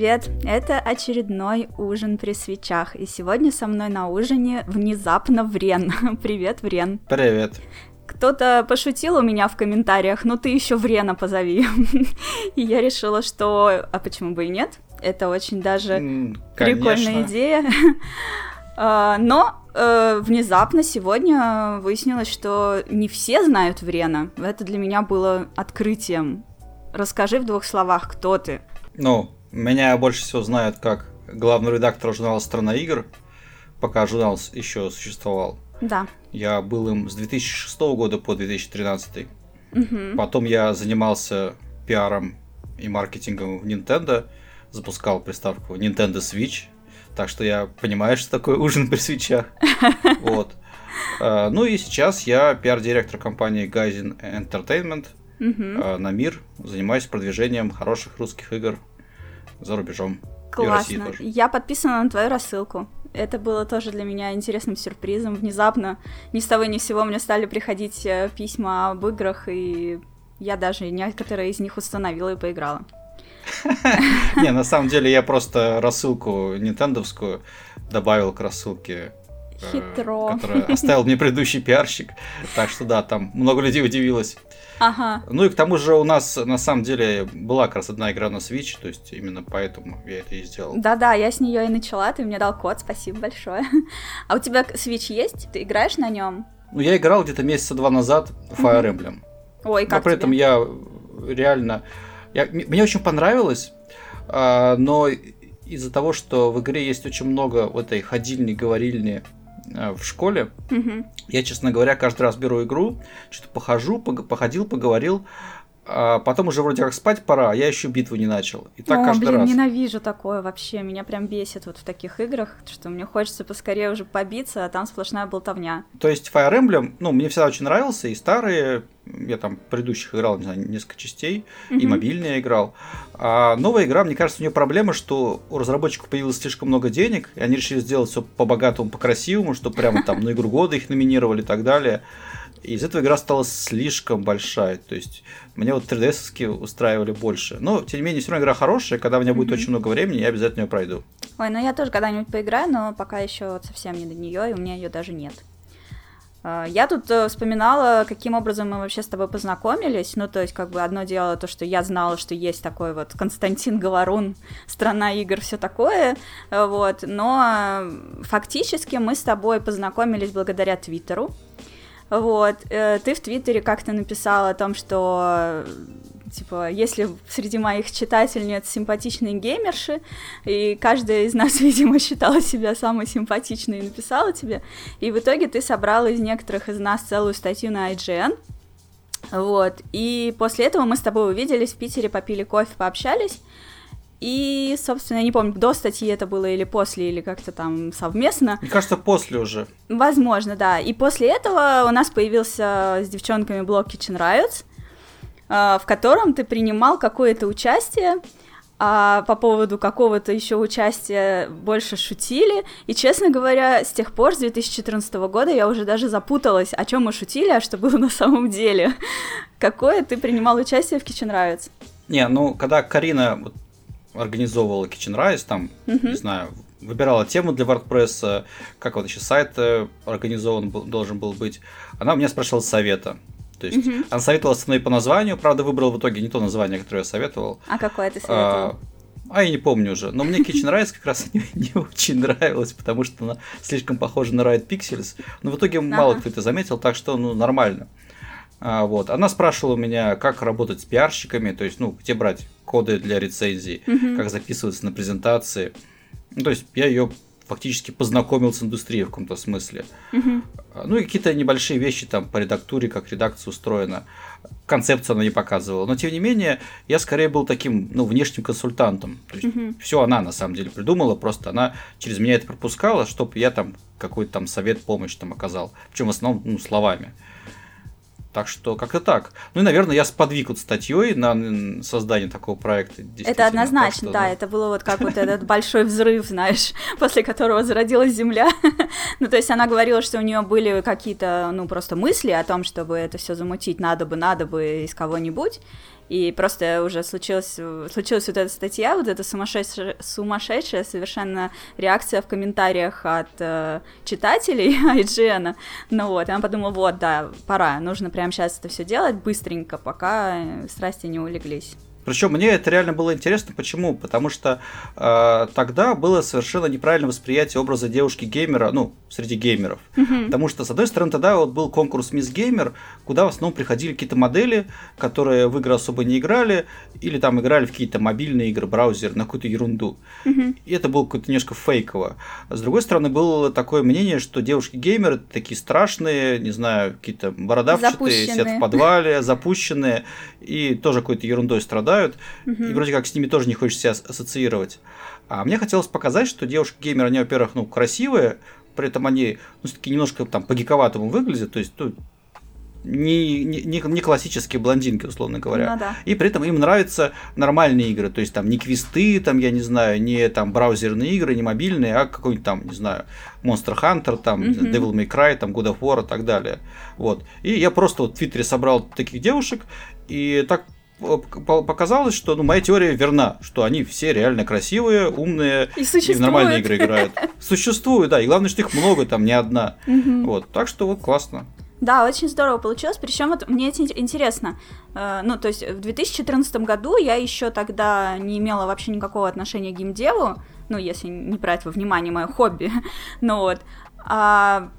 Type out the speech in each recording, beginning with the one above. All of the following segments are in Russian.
привет! Это очередной ужин при свечах, и сегодня со мной на ужине внезапно Врен. Привет, Врен. Привет. Кто-то пошутил у меня в комментариях, ну ты еще Врена позови. и я решила, что... А почему бы и нет? Это очень даже М, прикольная конечно. идея. А, Но э, внезапно сегодня выяснилось, что не все знают Врена. Это для меня было открытием. Расскажи в двух словах, кто ты. Ну, меня больше всего знают как главный редактор журнала «Страна игр», пока журнал еще существовал. Да. Я был им с 2006 года по 2013. Мгм. Потом я занимался пиаром и маркетингом в Nintendo, запускал приставку Nintendo Switch, так что я понимаю, что такое ужин при свечах. Вот. Э, Ну и сейчас я пиар-директор компании Gaizen Entertainment э, на мир, занимаюсь продвижением хороших русских игр за рубежом. Классно. Я подписана на твою рассылку. Это было тоже для меня интересным сюрпризом. Внезапно, ни с того ни с сего мне стали приходить э, письма об играх, и я даже некоторые из них установила и поиграла. Не, на самом деле я просто рассылку нинтендовскую добавил к рассылке, Хитро. которую оставил мне предыдущий пиарщик. Так что да, там много людей удивилось. Ага. Ну и к тому же у нас на самом деле была как раз одна игра на Switch, то есть именно поэтому я это и сделал. Да-да, я с нее и начала, ты мне дал код, спасибо большое. А у тебя Switch есть? Ты играешь на нем? Ну я играл где-то месяца два назад в Fire Emblem. Ой, Но как при этом тебе? я реально... я- мне очень понравилось, а, но из-за того, что в игре есть очень много вот этой ходильни, говорильни в школе, Мгм. я, честно говоря, каждый раз беру игру, что-то похожу, походил, поговорил, а потом уже вроде как спать пора, а я еще битву не начал. И так О, каждый блин, раз. ненавижу такое вообще. Меня прям бесит вот в таких играх, что мне хочется поскорее уже побиться, а там сплошная болтовня. То есть Fire Emblem, ну, мне всегда очень нравился, и старые, я там предыдущих играл, не знаю, несколько частей, и Мгм. мобильные я играл. А новая игра, мне кажется, у нее проблема, что у разработчиков появилось слишком много денег, и они решили сделать все по-богатому, по-красивому, что прямо там на игру года их номинировали и так далее. И из этого игра стала слишком большая. То есть мне вот 3DS устраивали больше. Но, тем не менее, все равно игра хорошая. Когда у меня будет очень много времени, я обязательно ее пройду. Ой, ну я тоже когда-нибудь поиграю, но пока еще вот совсем не до нее, и у меня ее даже нет. А, Я тут э, вспоминала, каким образом мы вообще с тобой познакомились. Ну, то есть, как бы одно дело то, что я знала, что есть такой вот Константин Говорун, страна игр, все такое, вот. Но э, фактически мы с тобой познакомились благодаря Твиттеру. Вот, э, ты в Твиттере как-то написал о том, что типа, если среди моих читательниц симпатичные геймерши, и каждая из нас, видимо, считала себя самой симпатичной и написала тебе, и в итоге ты собрала из некоторых из нас целую статью на IGN, вот, и после этого мы с тобой увиделись в Питере, попили кофе, пообщались, и, собственно, я не помню, до статьи это было или после, или как-то там совместно, Мне кажется, после уже. Возможно, да. И после этого у нас появился с девчонками блог Kitchen Riots, а, в котором ты принимал какое-то участие, а по поводу какого-то еще участия больше шутили. И, честно говоря, с тех пор, с 2014 года, я уже даже запуталась, о чем мы шутили, а что было на самом деле. Какое ты принимал участие в Kitchen Riots? Не, ну, когда Карина организовывала Kitchen Rise, там, Мгм. не знаю, выбирала тему для WordPress, как вот еще сайт э, организован был- должен был быть, она у меня спрашивала совета. То есть Мгм. она советовала остановить по названию, правда, выбрал в итоге не то название, которое я советовал. А какое ты А, советовал? а я не помню уже. Но мне Kitchen Rise как раз не, не очень нравилась, потому что она слишком похожа на Riot Pixels. Но в итоге мало кто это заметил, так что, ну, нормально. А, вот. Она спрашивала у меня, как работать с пиарщиками, то есть, ну, где брать коды для рецензий, Мгм. как записываться на презентации. Ну, то есть, я ее фактически познакомил с индустрией в каком-то смысле. А, Ну и какие-то небольшие вещи там по редактуре, как редакция устроена. Концепцию она не показывала. Но тем не менее, я скорее был таким, ну, внешним консультантом. То есть Мгм. все она на самом деле придумала, просто она через меня это пропускала, чтобы я там какой-то там совет, помощь там оказал. Причем в основном ну, словами. Так что как-то так. Ну и, наверное, я сподвиг вот статьей на создание такого проекта. Это однозначно, что, да, это было вот как вот этот большой взрыв, знаешь, после которого зародилась Земля. Ну, то есть она говорила, что у нее были какие-то, ну, просто мысли о том, чтобы это все замутить, надо бы, надо бы из кого-нибудь. И просто уже случилась, случилась вот эта статья, вот эта сумасшедшая, сумасшедшая совершенно реакция в комментариях от э, читателей IGN. Ну вот, и она подумала, вот, да, пора, нужно прямо сейчас это все делать быстренько, пока страсти не улеглись. Причем мне это реально было интересно. Почему? Потому что э, тогда было совершенно неправильное восприятие образа девушки-геймера, ну, среди геймеров. Mm-hmm. Потому что, с одной стороны, тогда вот был конкурс Мисс Геймер, куда в основном приходили какие-то модели, которые в игры особо не играли, или там играли в какие-то мобильные игры, браузер, на какую-то ерунду. Mm-hmm. И это было какое-то немножко фейково. С другой стороны, было такое мнение, что девушки-геймеры такие страшные, не знаю, какие-то бородавчатые, сидят в подвале, запущенные, и тоже какой-то ерундой страдают страдают, угу. и вроде как с ними тоже не хочется себя ассоциировать. А мне хотелось показать, что девушки-геймеры, они, во-первых, ну, красивые, при этом они, ну, все-таки немножко там по-гиковатому выглядят, то есть, ну, не, не, не классические блондинки, условно говоря. Ну, да. И при этом им нравятся нормальные игры. То есть там не квесты, там, я не знаю, не там браузерные игры, не мобильные, а какой-нибудь там, не знаю, Monster Hunter, там, mm-hmm. Devil May Cry, там, God of War и так далее. Вот. И я просто вот в Твиттере собрал таких девушек, и так показалось, что ну, моя теория верна, что они все реально красивые, умные и, и в нормальные игры играют. Существуют, да, и главное, что их много, там не одна. Вот, так что вот классно. Да, очень здорово получилось. Причем вот мне это интересно. Э, ну, то есть в 2014 году я еще тогда не имела вообще никакого отношения к геймдеву, ну, если не брать во внимание мое хобби. ну вот. А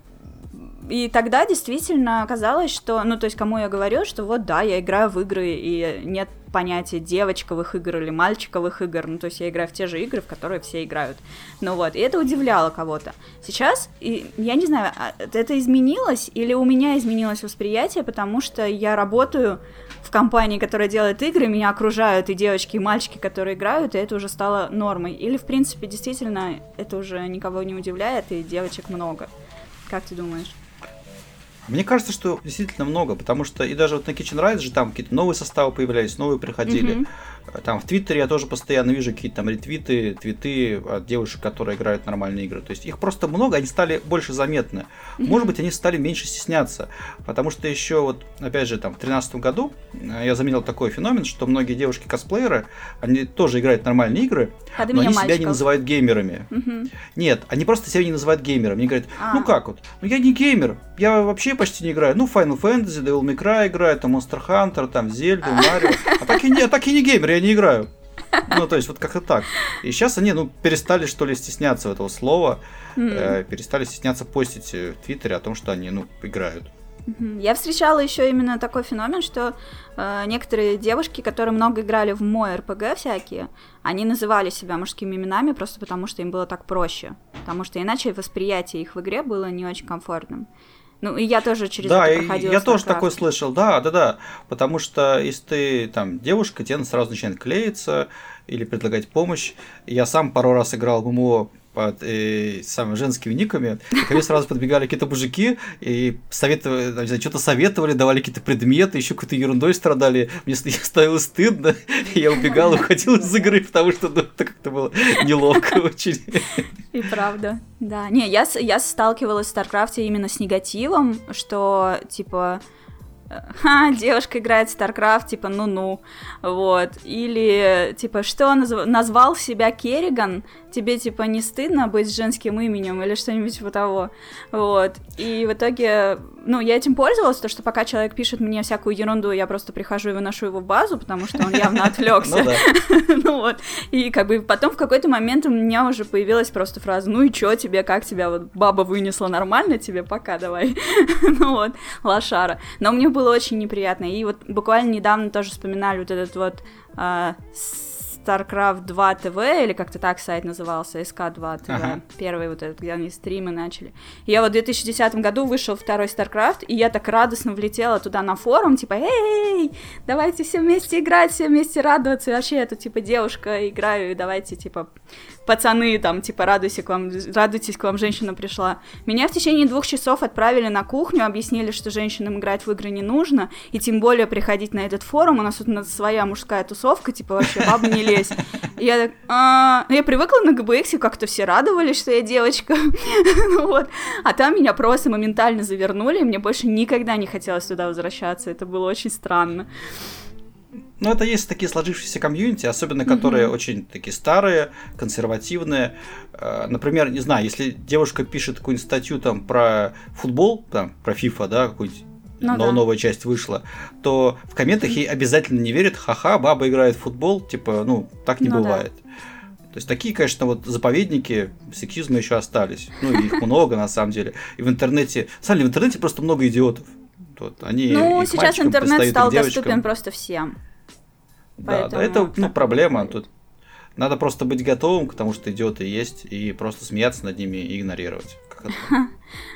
и тогда действительно оказалось, что, ну, то есть, кому я говорю, что вот, да, я играю в игры, и нет понятия девочковых игр или мальчиковых игр, ну, то есть, я играю в те же игры, в которые все играют. Ну вот, и это удивляло кого-то. Сейчас, и, я не знаю, а, это изменилось, или у меня изменилось восприятие, потому что я работаю в компании, которая делает игры, меня окружают и девочки, и мальчики, которые играют, и это уже стало нормой. Или, в принципе, действительно, это уже никого не удивляет, и девочек много. Как ты думаешь? Мне кажется, что действительно много, потому что и даже вот на Kitchen Rise же там какие-то новые составы появлялись, новые приходили. Mm-hmm. Там в Твиттере я тоже постоянно вижу какие-то там ретвиты, твиты от девушек, которые играют нормальные игры. То есть их просто много, они стали больше заметны. Может быть, они стали меньше стесняться. Потому что еще вот, опять же, там в 2013 году э, я заметил такой феномен, что многие девушки-косплееры, они тоже играют нормальные игры, Ходы но они мальчиков. себя не называют геймерами. Mm-hmm. Нет, они просто себя не называют геймерами. Они говорят, а. ну как вот, ну я не геймер, я вообще почти не играю. Ну, Final Fantasy, Devil May Cry играю, там Monster Hunter, там Зельду, Марио. А так и не, а так и не геймер, я не играю. Ну, то есть, вот как-то так. И сейчас они, ну, перестали, что ли, стесняться этого слова, mm. э, перестали стесняться постить в Твиттере о том, что они, ну, играют. Я встречала еще именно такой феномен, что э, некоторые девушки, которые много играли в мой РПГ всякие, они называли себя мужскими именами просто потому, что им было так проще. Потому что иначе восприятие их в игре было не очень комфортным. Ну, и я тоже через да, это проходила. я тоже такой слышал, да, да, да. Потому что если ты там девушка, тебе сразу начинает клеиться или предлагать помощь. Я сам пару раз играл в MMO под э, самыми женскими никами, ко мне сразу подбегали какие-то мужики и советовали, что-то советовали, давали какие-то предметы, еще какой-то ерундой страдали. Мне становилось стыдно, и я убегал, уходил из игры, потому что ну, это как-то было неловко очень. И правда, да. Не, я, я сталкивалась в Старкрафте именно с негативом, что, типа, ха, девушка играет в StarCraft, типа, ну-ну, вот, или, типа, что назв... назвал себя Керриган, тебе, типа, не стыдно быть женским именем или что-нибудь типа того, вот, и в итоге, ну, я этим пользовалась, то, что пока человек пишет мне всякую ерунду, я просто прихожу и выношу его в базу, потому что он явно отвлекся, ну, ну вот, и как бы потом в какой-то момент у меня уже появилась просто фраза, ну и чё тебе, как тебя вот баба вынесла нормально, тебе пока давай, ну вот, лошара, но мне было очень неприятно, и вот буквально недавно тоже вспоминали вот этот вот uh, StarCraft 2 TV, или как-то так сайт назывался, SK2 TV, ага. первый вот этот, где они стримы начали. И я вот в 2010 году вышел второй StarCraft, и я так радостно влетела туда на форум, типа, эй, давайте все вместе играть, все вместе радоваться, и вообще я тут, типа, девушка, играю, и давайте, типа, пацаны, там, типа, радуйся к вам, радуйтесь, к вам женщина пришла. Меня в течение двух часов отправили на кухню, объяснили, что женщинам играть в игры не нужно, и тем более приходить на этот форум, у нас тут своя мужская тусовка, типа, вообще, баба не лезь. Я так, а... я привыкла на GBX, как-то все радовались, что я девочка, ну вот, а там меня просто моментально завернули, мне больше никогда не хотелось туда возвращаться, это было очень странно. Ну, это есть такие сложившиеся комьюнити, особенно которые mm-hmm. очень такие старые, консервативные. Э, например, не знаю, если девушка пишет какую-нибудь статью там про футбол, там, про FIFA, да, какую-нибудь ну, но да. новая часть вышла, то в комментах ей обязательно не верят, ха-ха, баба играет в футбол, типа, ну, так не ну, бывает. Да. То есть такие, конечно, вот заповедники сексизма еще остались. Ну, их много на самом деле. И в интернете, на самом деле, в интернете просто много идиотов. Вот, они ну, сейчас интернет стал доступен просто всем. Да, да, это ну, проблема. Тут надо просто быть готовым к тому, что идиоты есть, и просто смеяться над ними и игнорировать.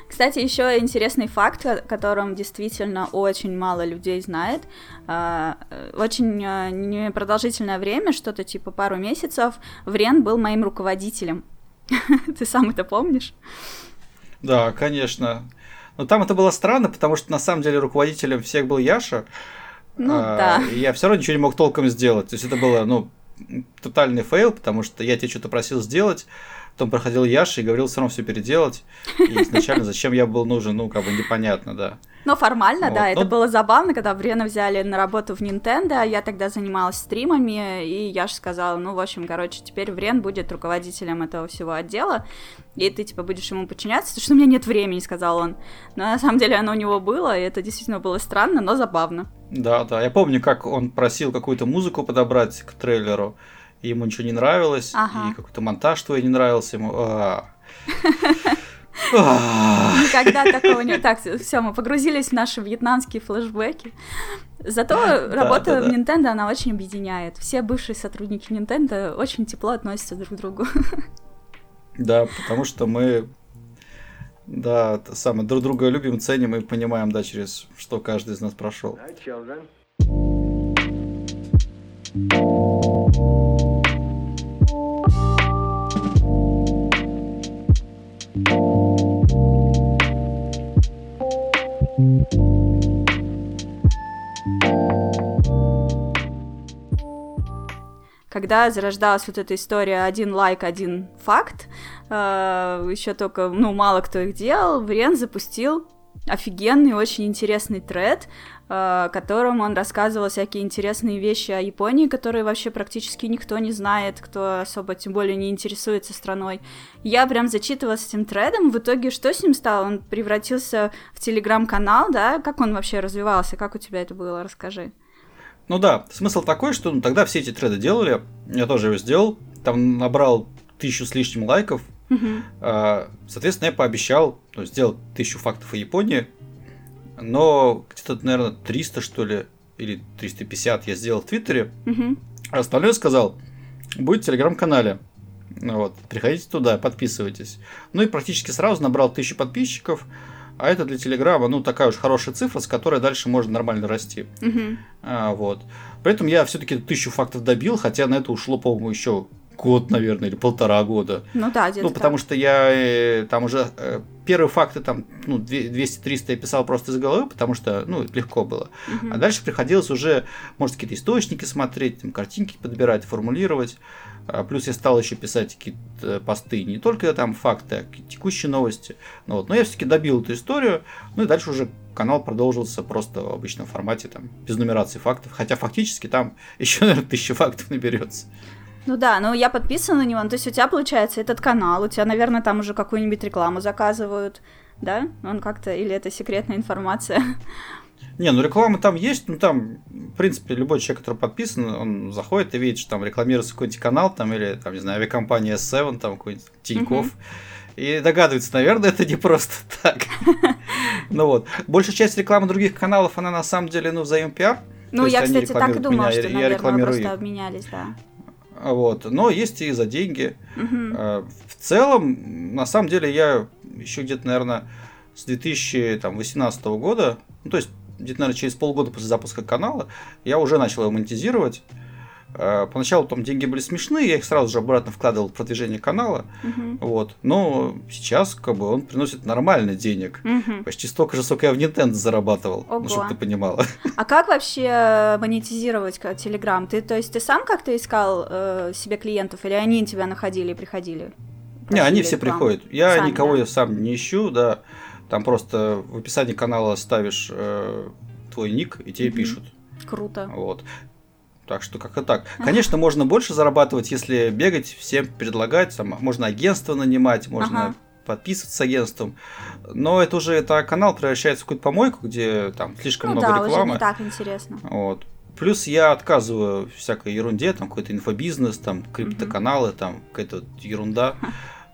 Кстати, еще интересный факт, о котором действительно очень мало людей знает. А, очень а, непродолжительное время, что-то типа пару месяцев, Врен был моим руководителем. Ты сам это помнишь? Да, конечно. Но там это было странно, потому что на самом деле руководителем всех был Яша. Ну, а, да. И я все равно ничего не мог толком сделать. То есть это было, ну, тотальный фейл, потому что я тебе что-то просил сделать, потом проходил Яша и говорил все равно все переделать. И изначально зачем я был нужен, ну, как бы непонятно, да. Но формально, вот. да, это Но... было забавно, когда Брена взяли на работу в Nintendo, я тогда занималась стримами, и я же сказала, ну, в общем, короче, теперь Брен будет руководителем этого всего отдела, и ты, типа, будешь ему подчиняться, потому что у меня нет времени, сказал он. Но на самом деле оно у него было, и это действительно было странно, но забавно. Да, да, я помню, как он просил какую-то музыку подобрать к трейлеру, и ему ничего не нравилось, ага. и какой-то монтаж твой не нравился ему. Никогда такого не... Так, все, мы погрузились в наши вьетнамские флешбеки. Зато работа в Nintendo, она очень объединяет. Все бывшие сотрудники Nintendo очень тепло относятся друг к другу. Да, потому что мы да, это самое, друг друга любим, ценим и понимаем, да, через что каждый из нас прошел. Когда зарождалась вот эта история один лайк, один факт, э, еще только, ну, мало кто их делал, Врен запустил офигенный, очень интересный тред, э, которым он рассказывал всякие интересные вещи о Японии, которые вообще практически никто не знает, кто особо тем более не интересуется страной. Я прям зачитывалась этим тредом, в итоге что с ним стало? Он превратился в телеграм-канал, да? Как он вообще развивался? Как у тебя это было? Расскажи. Ну да, смысл такой, что ну, тогда все эти треды делали, я тоже его сделал, там набрал тысячу с лишним лайков, uh а, соответственно, я пообещал ну, сделать тысячу фактов о Японии, но где-то, наверное, 300, что ли, или 350 я сделал в Твиттере, uh а остальное сказал, будет в Телеграм-канале. Вот, приходите туда, подписывайтесь. Ну и практически сразу набрал тысячу подписчиков, а это для Телеграма, ну, такая уж хорошая цифра, с которой дальше можно нормально расти. Угу. А, вот. Поэтому я все-таки тысячу фактов добил, хотя на это ушло, по-моему, еще год, наверное, или полтора года. Ну да, где-то Ну, потому так. что я э, там уже э, первые факты, там, ну, 200-300 я писал просто из головы, потому что, ну, легко было. Угу. А дальше приходилось уже, может, какие-то источники смотреть, там, картинки подбирать, формулировать. А плюс я стал еще писать какие-то посты, не только там факты, а текущие новости. Ну, вот. Но я все-таки добил эту историю, ну и дальше уже канал продолжился просто в обычном формате, там, без нумерации фактов. Хотя фактически там еще, наверное, тысяча фактов наберется. Ну да, ну я подписана на него, ну, то есть у тебя получается этот канал, у тебя, наверное, там уже какую-нибудь рекламу заказывают, да? Он как-то, или это секретная информация? Не, ну реклама там есть, ну там, в принципе, любой человек, который подписан, он заходит и видит, что там рекламируется какой-нибудь канал, там, или, там, не знаю, авиакомпания S7, там, какой-нибудь Тиньков, и догадывается, наверное, это не просто так. Ну вот. Большая часть рекламы других каналов, она на самом деле, ну, взаимопиар. Ну, я, кстати, так и думала, что, наверное, просто обменялись, да. Вот. Но есть и за деньги. Угу. В целом, на самом деле, я еще где-то, наверное, с 2018 года, ну, то есть где-то, наверное, через полгода после запуска канала, я уже начал его монетизировать. Э, поначалу там деньги были смешные, я их сразу же обратно вкладывал в продвижение канала. Угу. Вот. Но сейчас как бы он приносит нормально денег. Угу. Почти столько же, сколько я в Nintendo зарабатывал. Ого. Ну, чтобы ты понимала. А как вообще монетизировать Telegram? Ты, то есть ты сам как-то искал э, себе клиентов, или они тебя находили и приходили? Не, они все приходят. Я сам, никого да? я сам не ищу, да. Там просто в описании канала ставишь э, твой ник, и тебе угу. пишут. Круто. Вот. Так что как-то так. Конечно, можно больше зарабатывать, если бегать, всем предлагать. Там, можно агентство нанимать, можно ага. подписываться с агентством. Но это уже это канал превращается в какую-то помойку, где там слишком ну, много да, рекламы. Уже не так интересно. Вот. Плюс я отказываю всякой ерунде, там какой-то инфобизнес, там криптоканалы, там какая-то ерунда.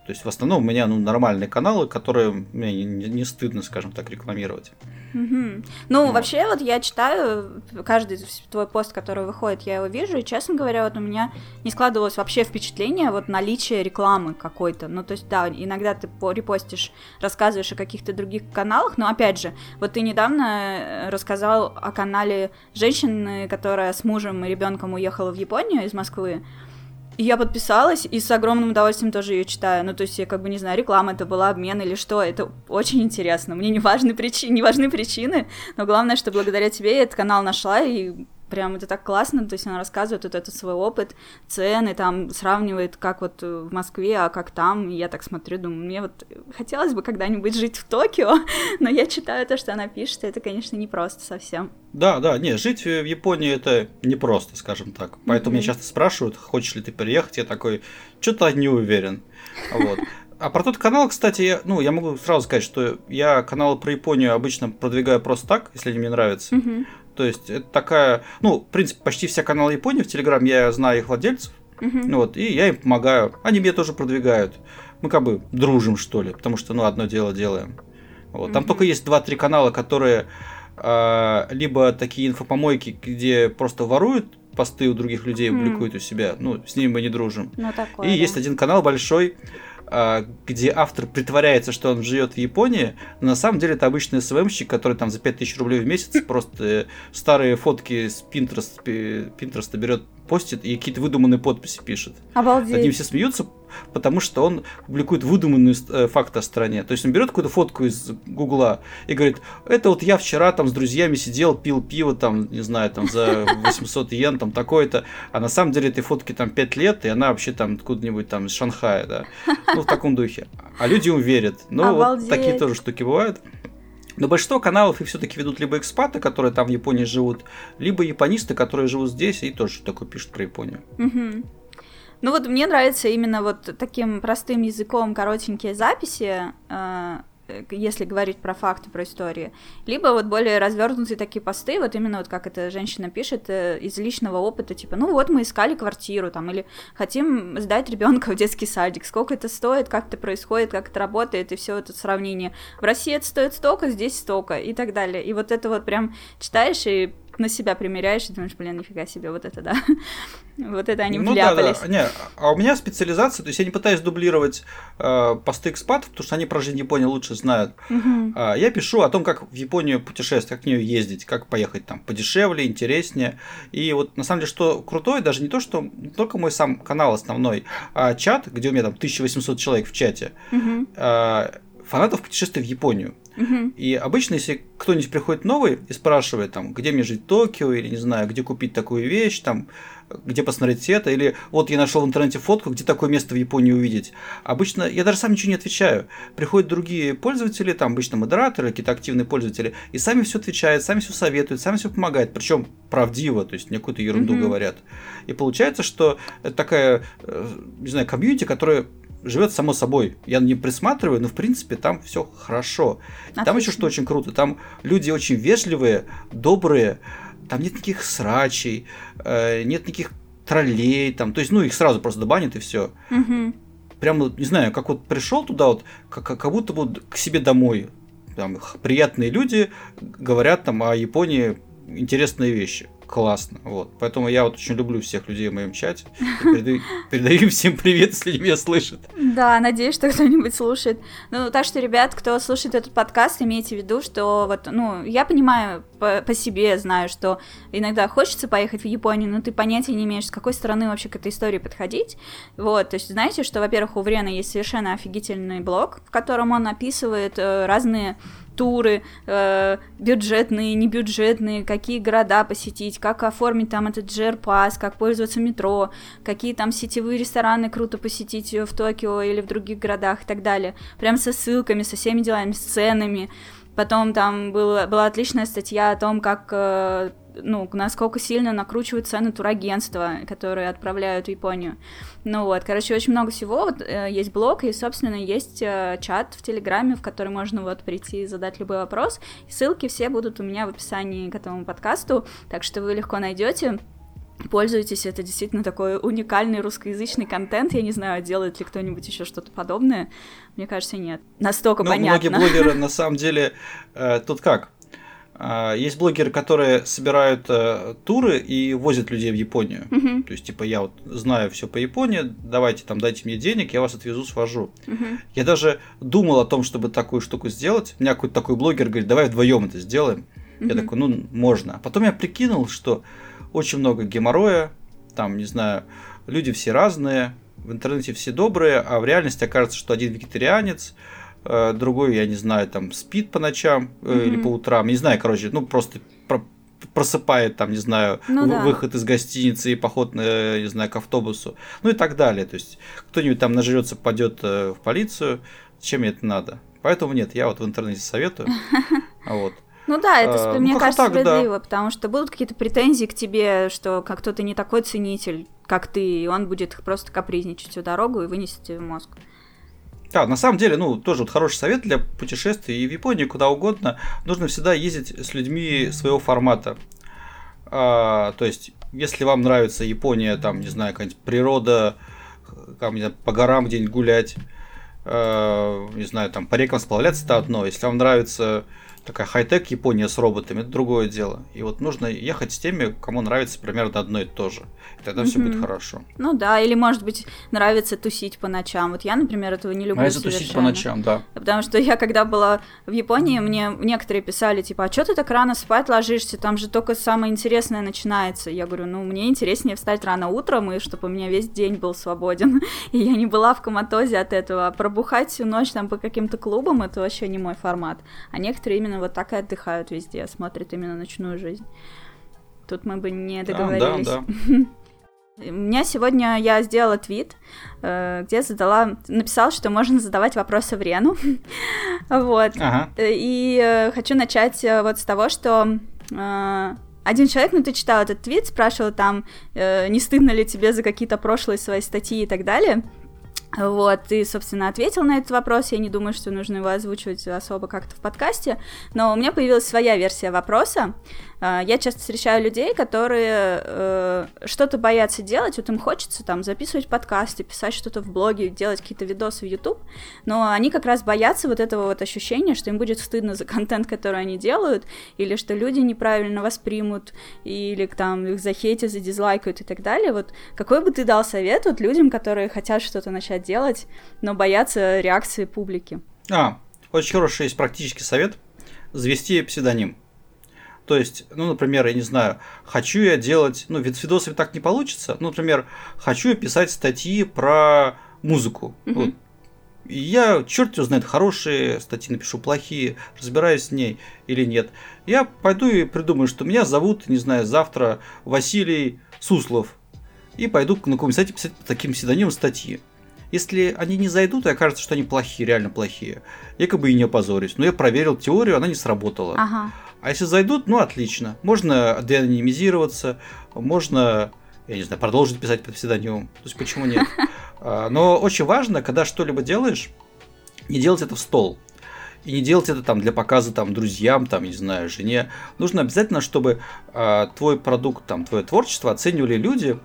То есть в основном у меня ну, нормальные каналы, которые мне не, не стыдно, скажем так, рекламировать. Угу. Ну, вот. вообще, вот я читаю каждый твой пост, который выходит, я его вижу, и, честно говоря, вот у меня не складывалось вообще впечатление вот наличия рекламы какой-то. Ну, то есть, да, иногда ты репостишь, рассказываешь о каких-то других каналах, но, опять же, вот ты недавно э, рассказал о канале женщины, которая с мужем и ребенком уехала в Японию из Москвы, и я подписалась, и с огромным удовольствием тоже ее читаю. Ну, то есть я как бы не знаю, реклама это была, обмен или что. Это очень интересно. Мне не важны, причины, не важны причины, но главное, что благодаря тебе я этот канал нашла, и прям это так классно, то есть она рассказывает вот этот свой опыт, цены, там сравнивает, как вот в Москве, а как там, и я так смотрю, думаю, мне вот хотелось бы когда-нибудь жить в Токио, но я читаю то, что она пишет, и это, конечно, непросто совсем. Да, да, не, жить в Японии это непросто, скажем так, поэтому mm-hmm. меня часто спрашивают, хочешь ли ты приехать, я такой, что-то не уверен, вот. А про тот канал, кстати, я, ну, я могу сразу сказать, что я каналы про Японию обычно продвигаю просто так, если они мне нравятся. Mm-hmm. То есть это такая, ну, в принципе, почти все каналы Японии в Телеграм, я знаю их владельцев, uh-huh. вот, и я им помогаю. Они меня тоже продвигают. Мы как бы дружим, что ли, потому что, ну, одно дело делаем. Вот. Uh-huh. Там только есть 2-3 канала, которые э, либо такие инфопомойки, где просто воруют посты у других людей, публикуют у себя. Ну, с ними мы не дружим. Ну, такое, и да. есть один канал большой, где автор притворяется, что он живет в Японии, но на самом деле это обычный СВМщик, который там за 5000 рублей в месяц просто старые фотки с Pinterest берет постит и какие-то выдуманные подписи пишет. Обалдеть. Над ним все смеются, потому что он публикует выдуманные э, факты о стране. То есть он берет какую-то фотку из Гугла и говорит, это вот я вчера там с друзьями сидел, пил пиво там, не знаю, там за 800 йен, там такое-то, а на самом деле этой фотке там 5 лет, и она вообще там откуда-нибудь там из Шанхая, да. Ну, в таком духе. А люди ему верят. Ну, вот такие тоже штуки бывают. Но большинство каналов их все-таки ведут либо экспаты, которые там в Японии живут, либо японисты, которые живут здесь и тоже такое пишут про Японию. Угу. Ну вот мне нравится именно вот таким простым языком коротенькие записи. Э, Э, если говорить про факты, про истории, либо вот более развернутые такие посты, вот именно вот как эта женщина пишет э, из личного опыта, типа, ну вот мы искали квартиру там, или хотим сдать ребенка в детский садик, сколько это стоит, как это происходит, как это работает, и все это сравнение. В России это стоит столько, здесь столько, и так далее. И вот это вот прям читаешь и на себя примеряешь и думаешь, блин, нифига себе, вот это да. вот это они ну, вляпались. Да, да. Не, а у меня специализация, то есть я не пытаюсь дублировать э, посты экспатов, потому что они про жизнь Японии лучше знают. Угу. А, я пишу о том, как в Японию путешествовать, как в нее ездить, как поехать там подешевле, интереснее. И вот на самом деле, что крутое, даже не то, что не только мой сам канал основной, а чат, где у меня там 1800 человек в чате, угу. э, фанатов путешествий в Японию. Угу. И обычно, если кто-нибудь приходит новый и спрашивает, там, где мне жить в Токио, или не знаю, где купить такую вещь, там, где посмотреть это, или вот я нашел в интернете фотку, где такое место в Японии увидеть. Обычно я даже сам ничего не отвечаю. Приходят другие пользователи, там обычно модераторы, какие-то активные пользователи, и сами все отвечают, сами все советуют, сами все помогают, причем правдиво, то есть не какую-то ерунду mm-hmm. говорят. И получается, что это такая, э, не знаю, комьюнити, которая живет само собой. Я не присматриваю, но в принципе там все хорошо. Отлично. Там еще что очень круто. Там люди очень вежливые, добрые. Там нет никаких срачей, э, нет никаких троллей, там, то есть, ну, их сразу просто добанят и все. Угу. Прям, не знаю, как вот пришел туда, вот, как, как будто бы к себе домой. Там приятные люди говорят там о Японии интересные вещи классно. Вот. Поэтому я вот очень люблю всех людей в моем чате. Передаю, передаю всем привет, если меня слышат. Да, надеюсь, что кто-нибудь слушает. Ну, так что, ребят, кто слушает этот подкаст, имейте в виду, что вот, ну, я понимаю по, по себе, знаю, что иногда хочется поехать в Японию, но ты понятия не имеешь, с какой стороны вообще к этой истории подходить. Вот, то есть, знаете, что, во-первых, у Врена есть совершенно офигительный блог, в котором он описывает э, разные туры э, бюджетные, небюджетные, какие города посетить, как оформить там этот джер-пас, как пользоваться метро, какие там сетевые рестораны круто посетить в Токио или в других городах и так далее. Прям со ссылками, со всеми делами, с ценами. Потом там был, была отличная статья о том, как э, ну, насколько сильно накручивают цены турагентства, которые отправляют в Японию. Ну вот, короче, очень много всего. Вот, э, есть блог, и, собственно, есть э, чат в Телеграме, в который можно вот прийти и задать любой вопрос. Ссылки все будут у меня в описании к этому подкасту, так что вы легко найдете. Пользуйтесь, это действительно такой уникальный русскоязычный контент. Я не знаю, делает ли кто-нибудь еще что-то подобное. Мне кажется, нет. Настолько ну, понятно. Многие блогеры, на самом деле, э, тут как? А, есть блогеры, которые собирают э, туры и возят людей в Японию. То есть, типа, я вот знаю все по Японии, давайте там дайте мне денег, я вас отвезу, свожу. Я даже думал о том, чтобы такую штуку сделать. У меня какой-то такой блогер говорит, давай вдвоем это сделаем. Я такой, ну, можно. А потом я прикинул, что очень много геморроя, там, не знаю, люди все разные, в интернете все добрые, а в реальности окажется, что один вегетарианец, э, другой, я не знаю, там, спит по ночам э, или по утрам, не знаю, короче, ну, просто про- просыпает там, не знаю, Ну да. выход из гостиницы и поход, э, не знаю, к автобусу, ну и так далее. То есть кто-нибудь там нажрется, пойдет в полицию, зачем мне это надо? Поэтому нет, я вот в интернете советую. А Вот. Ну да, это, А, ну, мне как-то кажется, так, да. справедливо, потому что будут какие-то претензии к тебе, что как кто-то не такой ценитель, как ты, и он будет просто капризничать всю дорогу и вынесет тебе мозг. Да, на самом деле, ну, тоже вот хороший совет для путешествий и в Японию, куда угодно. Нужно всегда ездить с людьми своего формата. А, то есть, если вам нравится Япония, там, не знаю, какая-нибудь природа, там, не знаю, по горам где-нибудь гулять, э, не знаю, там, по рекам сплавляться, это одно. Если вам нравится такая хай-тек Япония с роботами, это другое дело. И вот нужно ехать с теми, кому нравится примерно одно и то же. И тогда все будет хорошо. Ну да, или, может быть, нравится тусить по ночам. Вот я, например, этого не люблю Нравится тусить по совершенно. ночам, да. Потому что я, когда была в Японии, мне некоторые писали, типа, а что ты так рано спать ложишься? Там же только самое интересное начинается. Я говорю, ну, мне интереснее встать рано утром, и чтобы у меня весь день был свободен. И я не была в коматозе от этого. А пробухать всю ночь там по каким-то клубам, это вообще не мой формат. А некоторые именно вот так и отдыхают везде, смотрят именно ночную жизнь. Тут мы бы не договорились. да, да. У меня сегодня я сделала твит, э, где задала, написала, что можно задавать вопросы в Рену. Вот. Ага. И э, хочу начать э, вот с того, что один человек, ну ты читал этот твит, спрашивал там, не стыдно ли тебе за какие-то прошлые свои статьи и так далее. Вот, ты, собственно, ответил на этот вопрос. Я не думаю, что нужно его озвучивать особо как-то в подкасте. Но у меня появилась своя версия вопроса. А, Я часто встречаю людей, которые э, что-то боятся делать, вот им хочется там записывать подкасты, писать что-то в блоге, делать какие-то видосы в YouTube, но они как раз боятся вот этого вот ощущения, что им будет стыдно за контент, который они делают, или что люди неправильно воспримут, или там их захейтят, задизлайкают и так далее. Вот какой бы ты дал совет вот людям, которые хотят что-то начать делать, но боятся реакции публики? А, очень хороший есть практический совет. Завести псевдоним. То есть, ну, например, я не знаю, хочу я делать, ну, вид с видосами так не получится. Ну, например, хочу я писать статьи про музыку. Мгм. Вот. И я, черт его знает, хорошие статьи напишу, плохие, разбираюсь с ней или нет. Я пойду и придумаю, что меня зовут, не знаю, завтра Василий Суслов. И пойду на каком сайте писать под таким псевдонимом статьи. Если они не зайдут, и окажется, что они плохие, реально плохие, я как бы и не опозорюсь. Но я проверил теорию, она не сработала. Ага. А если зайдут, ну отлично. Можно деанонимизироваться, можно, я не знаю, продолжить писать под псевдонимом. То есть почему нет? А, Но очень важно, когда что-либо делаешь, не делать это в стол. И не делать это там для показа там друзьям, там, не знаю, жене. Нужно обязательно, чтобы а, твой продукт, там, твое творчество оценивали люди,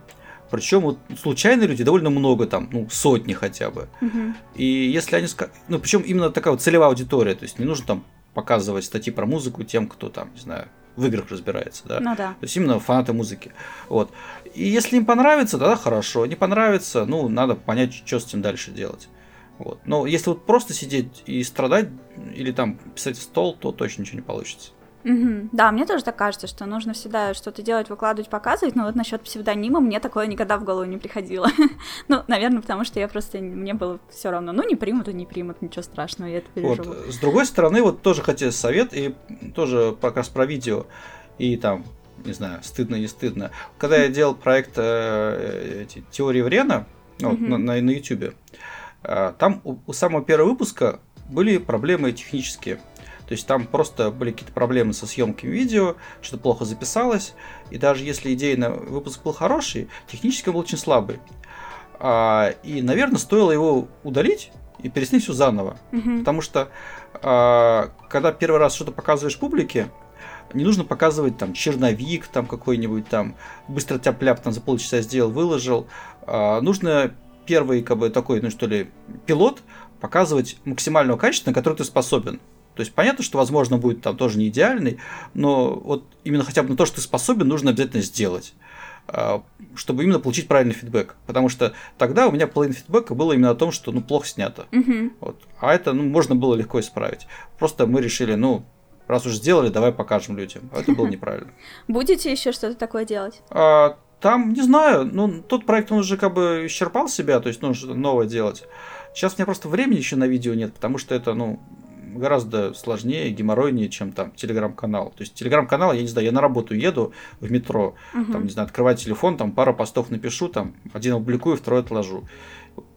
причем вот случайные люди довольно много, там, ну, сотни хотя бы. Мгм. И если они ну, причем именно такая вот целевая аудитория, то есть не нужно там показывать статьи про музыку тем, кто там, не знаю, в играх разбирается, да. Ну да. То есть именно фанаты музыки. Вот. И если им понравится, тогда хорошо. Не понравится, ну, надо понять, что с этим дальше делать. Вот. Но если вот просто сидеть и страдать, или там писать в стол, то точно ничего не получится. Угу. Да, мне тоже так кажется, что нужно всегда что-то делать, выкладывать, показывать, но вот насчет псевдонима мне такое никогда в голову не приходило. ну, наверное, потому что я просто, мне было все равно, ну, не примут и не примут, ничего страшного, я это переживу. Вот. С другой стороны, вот тоже хотел совет, и тоже как раз про видео, и там, не знаю, стыдно, не стыдно. Когда я делал проект э, эти, теории Врена, ну, mm на, на, на YouTube, э, там у, у самого первого выпуска были проблемы технические. То есть там просто были какие-то проблемы со съемкой видео, что-то плохо записалось, и даже если идейно выпуск был хороший, технически он был очень слабый. А, и, наверное, стоило его удалить и переснять все заново. Мгм. Потому что а, когда первый раз что-то показываешь публике, не нужно показывать там черновик там какой-нибудь там, быстро тяп-ляп там за полчаса сделал, выложил. А, нужно первый как бы такой, ну что ли, пилот показывать максимального качества, на которое ты способен. То есть понятно, что, возможно, будет там тоже не идеальный, но вот именно хотя бы на то, что ты способен, нужно обязательно сделать а, чтобы именно получить правильный фидбэк. Потому что тогда у меня половина фидбэка было именно о том, что ну плохо снято. Мгм. Вот. А это ну, можно было легко исправить. Просто мы решили, ну, раз уж сделали, давай покажем людям. А это было неправильно. Будете еще что-то такое делать? А, там, не знаю, ну, тот проект, он уже как бы исчерпал себя, то есть нужно новое делать. Сейчас у меня просто времени еще на видео нет, потому что это, ну, гораздо сложнее, геморройнее, чем там телеграм-канал. То есть телеграм-канал, я не знаю, я на работу еду в метро, Мгм. там, не знаю, открываю телефон, там пару постов напишу, там один опубликую, второй отложу.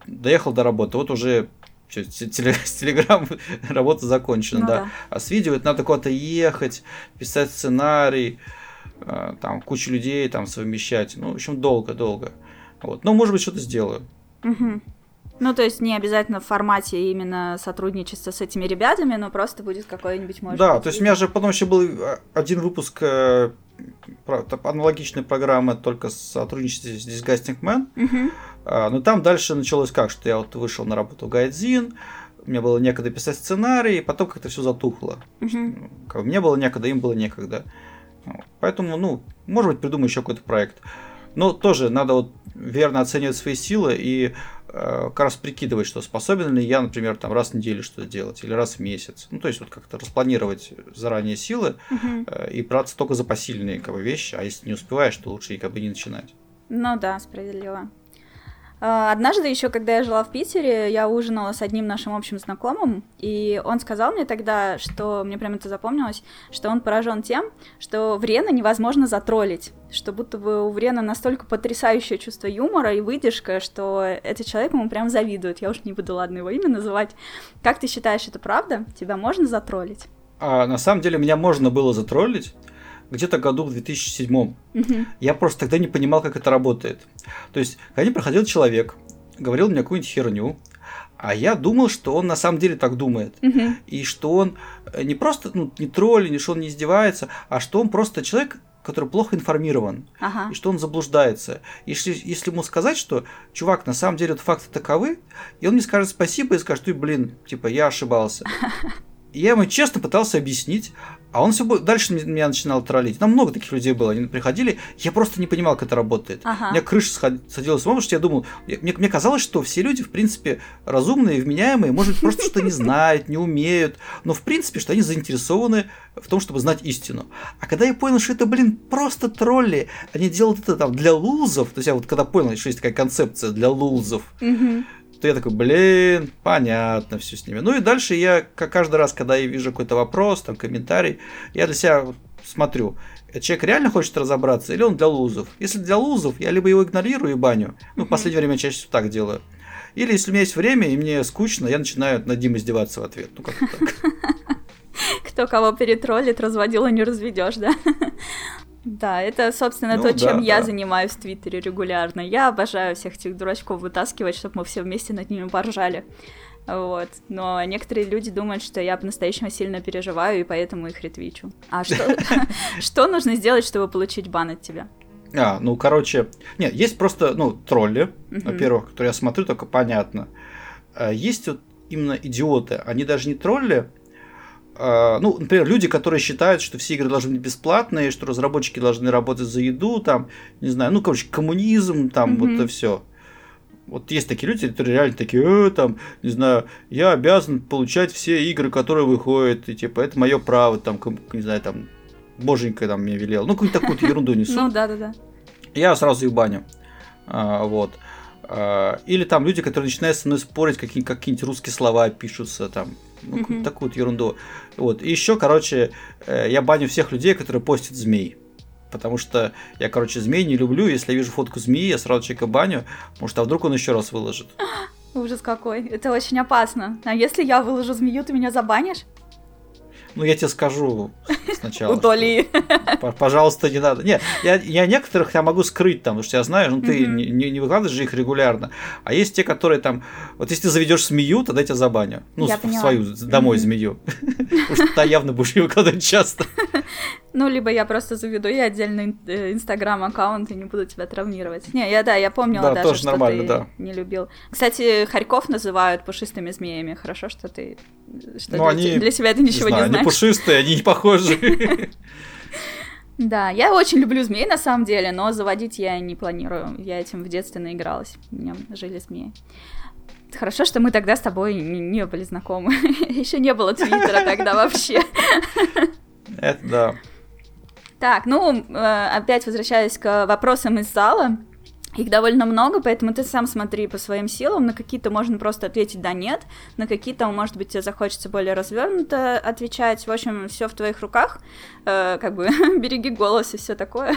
Доехал до работы, вот уже с теле- с телеграм работа закончена, Ну да. да. А с видео это надо куда-то ехать, писать сценарий, э, там кучу людей там совмещать. Ну, в общем, долго-долго. Вот. Но, может быть, что-то сделаю. Мгм. Ну, то есть не обязательно в формате именно сотрудничества с этими ребятами, но просто будет какой-нибудь, может да, быть, то есть у меня же потом еще был э, один выпуск э, аналогичной программы, только с сотрудничеством с Disgusting Man. Мгм. А, но там дальше началось как, что я вот вышел на работу в Гайдзин, мне было некогда писать сценарий, и потом как-то все затухло. Бы мне было некогда, им было некогда. Поэтому, ну, может быть, придумаю еще какой-то проект. Но тоже надо вот верно оценивать свои силы и э, как раз прикидывать, что способен ли я, например, там раз в неделю что-то делать или раз в месяц. Ну, то есть вот как-то распланировать заранее силы Мгм. э, и браться только за посильные как бы, вещи, а если не успеваешь, то лучше и как бы не начинать. Ну да, справедливо. А, Однажды еще, когда я жила в Питере, я ужинала с одним нашим общим знакомым, и он сказал мне тогда, что мне прям это запомнилось, что он поражен тем, что Врена невозможно затроллить, что будто бы у Врена настолько потрясающее чувство юмора и выдержка, что этот человек ему прям завидует. Я уж не буду, ладно, его имя называть. Как ты считаешь, это правда? Тебя можно затроллить? А на самом деле меня можно было затроллить где-то году в 2007 Мгм. Я просто тогда не понимал, как это работает. То есть, ко мне проходил человек, говорил мне какую-нибудь херню, а я думал, что он на самом деле так думает. Мгм. И что он э, не просто ну, не тролль, не что он не издевается, а что он просто человек, который плохо информирован, Ага. и что он заблуждается. Если, если ему сказать, что, чувак, на самом деле вот факты таковы, и он мне скажет спасибо и скажет, ты, блин, типа, я ошибался. И я ему честно пытался объяснить, а он все дальше меня начинал троллить. Там много таких людей было, они приходили, я просто не понимал, как это работает. Ага. У меня крыша сход- садилась с ума, потому что я думал, мне, мне казалось, что все люди, в принципе, разумные, вменяемые, может быть, просто что-то не знают, не умеют, но, в принципе, что они заинтересованы в том, чтобы знать истину. А когда я понял, что это, блин, просто тролли, они делают это там для лузов, то есть я вот когда понял, что есть такая концепция для лузов, Мгм. То я такой, блин, понятно все с ними. Ну и дальше я, каждый раз, когда я вижу какой-то вопрос, там, комментарий, я для себя смотрю, человек реально хочет разобраться или он для лузов? Если для лузов, я либо его игнорирую и баню, ну, в последнее время я чаще всего так делаю, или если у меня есть время и мне скучно, я начинаю над ним издеваться в ответ. Ну, как так. Кто кого перетроллит, разводила не разведешь, да? Да, это, собственно, Ну то, да, чем я да. занимаюсь в Твиттере регулярно. Я обожаю всех этих дурачков вытаскивать, чтобы мы все вместе над ними поржали. Вот. Но некоторые люди думают, что я по-настоящему сильно переживаю, и поэтому их ретвичу. А что, что нужно сделать, чтобы получить бан от тебя? А, ну, короче, нет, есть просто, ну, тролли, во-первых, которые я смотрю, только понятно. А Есть вот именно идиоты, они даже не тролли, ну, например, люди, которые считают, что все игры должны быть бесплатные, что разработчики должны работать за еду, там, не знаю, ну, короче, коммунизм, там, mm-hmm. вот это все. Вот есть такие люди, которые реально такие, э, там, не знаю, я обязан получать все игры, которые выходят, и типа, это мое право, там, не знаю, там, боженька там мне велел. Ну, какую-то такую ерунду несу. Ну, да-да-да. Я сразу их баню. А, вот. А, или там люди, которые начинают со мной спорить, какие, какие-нибудь русские слова пишутся, там, ну, mm-hmm. такую вот ерунду. Вот. И еще, короче, э, я баню всех людей, которые постят змей. Потому что я, короче, змей не люблю. Если я вижу фотку змеи, я сразу человека баню. Может, а вдруг он еще раз выложит. Ужас какой. Это очень опасно. А если я выложу змею, ты меня забанишь? Ну, я тебе скажу сначала. Удали. Пожалуйста, не надо. Нет, я, я некоторых я могу скрыть там, потому что я знаю, ну ты не, не, не выкладываешь же их регулярно. А есть те, которые там. Вот если ты заведешь змею, тогда я тебя забаню. Ну, я свою домой змею. Потому что ты явно будешь ее выкладывать часто. Ну, либо я просто заведу и отдельный э, инстаграм аккаунт и не буду тебя травмировать. Не, я да, я помнила да, даже, тоже что нормально, ты да. не любил. Кстати, хорьков называют пушистыми змеями. Хорошо, что ты что ну, для, они, для себя ты ничего не, знаю, не. Они пушистые, они не похожи. Да, я очень люблю змей на самом деле, но заводить я не планирую. Я этим в детстве наигралась. У меня жили змеи. Хорошо, что мы тогда с тобой не были знакомы. Еще не было Твиттера тогда вообще. Это да. Так, ну, э, опять возвращаясь к вопросам из зала. Их довольно много, поэтому ты сам смотри по своим силам. На какие-то можно просто ответить да нет, на какие-то, может быть, тебе захочется более развернуто отвечать. В общем, все в твоих руках. Э, как бы береги голос и все такое.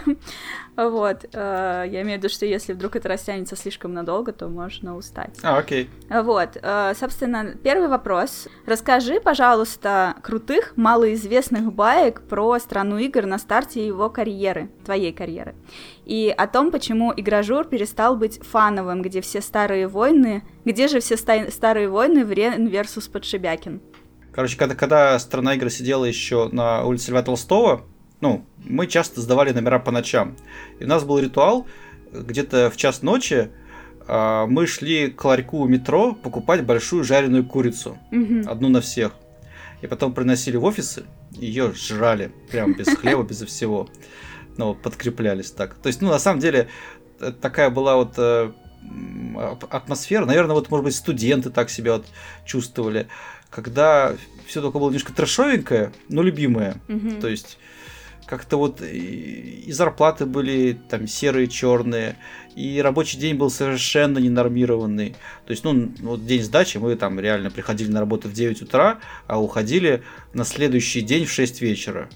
Вот. Э, я имею в виду, что если вдруг это растянется слишком надолго, то можно устать. А, окей. Вот. Э, собственно, первый вопрос. Расскажи, пожалуйста, крутых, малоизвестных баек про страну игр на старте его карьеры, твоей карьеры и о том, почему игражур перестал быть фановым, где все старые войны, где же все ста- старые войны в Рен versus Подшибякин. Короче, когда, когда страна игры сидела еще на улице Льва Толстого, ну, мы часто сдавали номера по ночам. И у нас был ритуал, где-то в час ночи э, мы шли к ларьку у метро покупать большую жареную курицу. Mm-hmm. Одну на всех. И потом приносили в офисы, ее жрали, прям без хлеба, без всего ну, подкреплялись так. То есть, ну, на самом деле, такая была вот э, атмосфера, наверное, вот, может быть, студенты так себя вот чувствовали, когда все только было немножко трэшовенькое, но любимое. Mm-hmm. То есть, как-то вот и, зарплаты были там серые, черные, и рабочий день был совершенно ненормированный. То есть, ну, вот день сдачи, мы там реально приходили на работу в 9 утра, а уходили на следующий день в 6 вечера.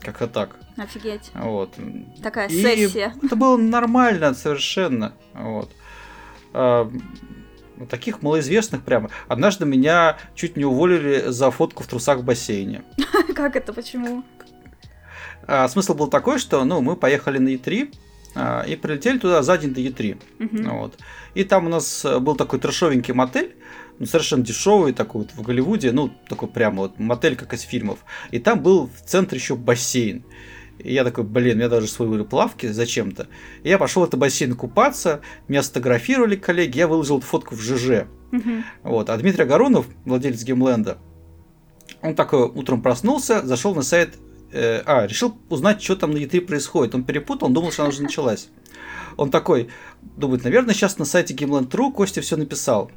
Как-то так. Офигеть. Вот. Такая и сессия. Это было нормально совершенно. Вот. А, таких малоизвестных прямо. Однажды меня чуть не уволили за фотку в трусах в бассейне. Как это? Почему? А, смысл был такой, что ну, мы поехали на Е3 а, и прилетели туда за день до Е3. Угу. Вот. И там у нас был такой трешовенький мотель, ну, совершенно дешевый такой вот в Голливуде, ну, такой прямо вот мотель, как из фильмов. И там был в центре еще бассейн. И я такой, блин, у меня даже свои были плавки зачем-то. И я пошел в этот бассейн купаться, меня сфотографировали коллеги, я выложил эту фотку в ЖЖ. Uh-huh. Вот. А Дмитрий Агаронов, владелец Геймленда, он такой утром проснулся, зашел на сайт, э, а, решил узнать, что там на E3 происходит. Он перепутал, он думал, что она уже началась. Он такой, думает, наверное, сейчас на сайте Gameland.ru Костя все написал.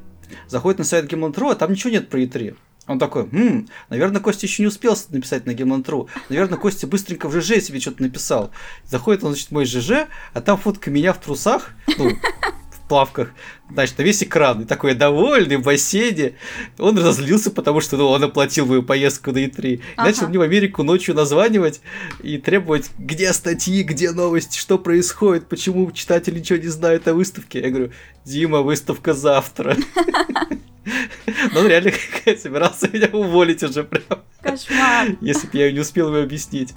Заходит на сайт Gameland.ru, а там ничего нет про E3. Он такой, хм, наверное, Костя еще не успел написать на Гемланд.ру. Наверное, Костя быстренько в ЖЖ себе что-то написал. Заходит он, значит, в мой ЖЖ, а там фотка меня в трусах, ну, плавках, значит, на весь экран. И такой довольный в бассейне. Он разлился, потому что ну, он оплатил мою поездку на E3. И ага. начал мне в Америку ночью названивать и требовать, где статьи, где новости, что происходит, почему читатель ничего не знает о выставке. Я говорю, Дима, выставка завтра. Но он реально собирался меня уволить уже прям. Кошмар. Если бы я не успел ему объяснить.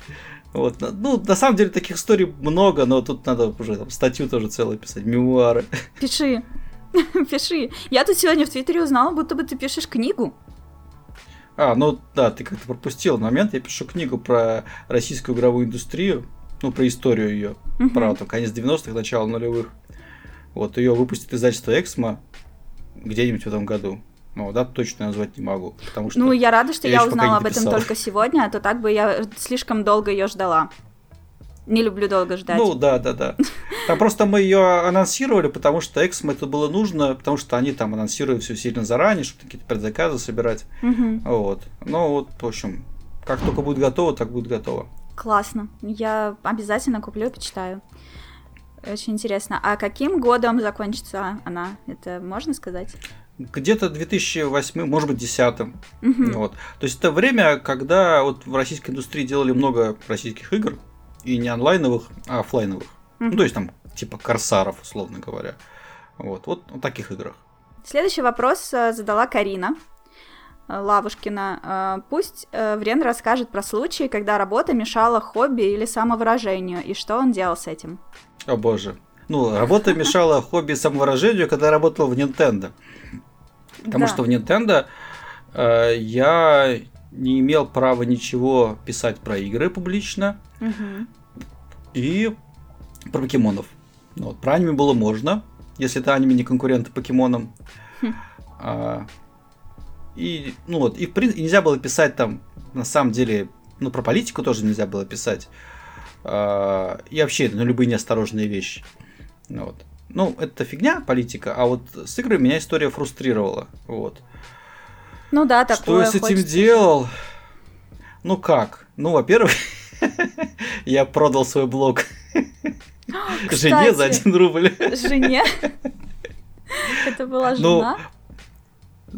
Вот. Ну, на самом деле таких историй много, но тут надо уже там, статью тоже целую писать, мемуары. Пиши. Пиши. Я тут сегодня в Твиттере узнала, будто бы ты пишешь книгу. А, ну да, ты как-то пропустил момент. Я пишу книгу про российскую игровую индустрию, ну, про историю ее, uh-huh. про там, конец 90-х, начало нулевых. Вот ее выпустит издательство Эксмо где-нибудь в этом году. Но да, точно назвать не могу. Потому что ну, я рада, что я, я узнала об этом только сегодня, а то так бы я слишком долго ее ждала. Не люблю долго ждать. Ну, да, да, да. Там просто мы ее анонсировали, потому что Эксмо это было нужно, потому что они там анонсируют все сильно заранее, чтобы какие-то предзаказы собирать. Угу. Вот. Ну, вот, в общем, как только будет готово, так будет готово. Классно. Я обязательно куплю и почитаю. Очень интересно. А каким годом закончится она? Это можно сказать? Где-то 2008, может быть, 2010. Угу. Вот. То есть это время, когда вот в российской индустрии делали много российских игр, и не онлайновых, а офлайновых. Угу. Ну, то есть там типа корсаров, условно говоря. Вот, вот в таких играх. Следующий вопрос э, задала Карина. Э, Лавушкина. Э, Пусть Врен расскажет про случаи, когда работа мешала хобби или самовыражению, и что он делал с этим. О боже. Ну, работа мешала хобби и самовыражению, когда работал в Nintendo. Потому Да. что в Nintendo э, я не имел права ничего писать про игры публично Мгм. и про покемонов. Ну, вот, про аниме было можно, если это аниме не конкуренты покемонам. Хм. А, и, ну вот, и в принципе нельзя было писать там, на самом деле, ну, про политику тоже нельзя было писать. А, и вообще, ну, любые неосторожные вещи. Ну, вот. Ну, это фигня, политика, а вот с играми меня история фрустрировала. Вот. Ну да, Что такое я с этим делал? Ну как? Ну, во-первых, я продал свой блог жене за один рубль. Жене? Это была Ну, жена?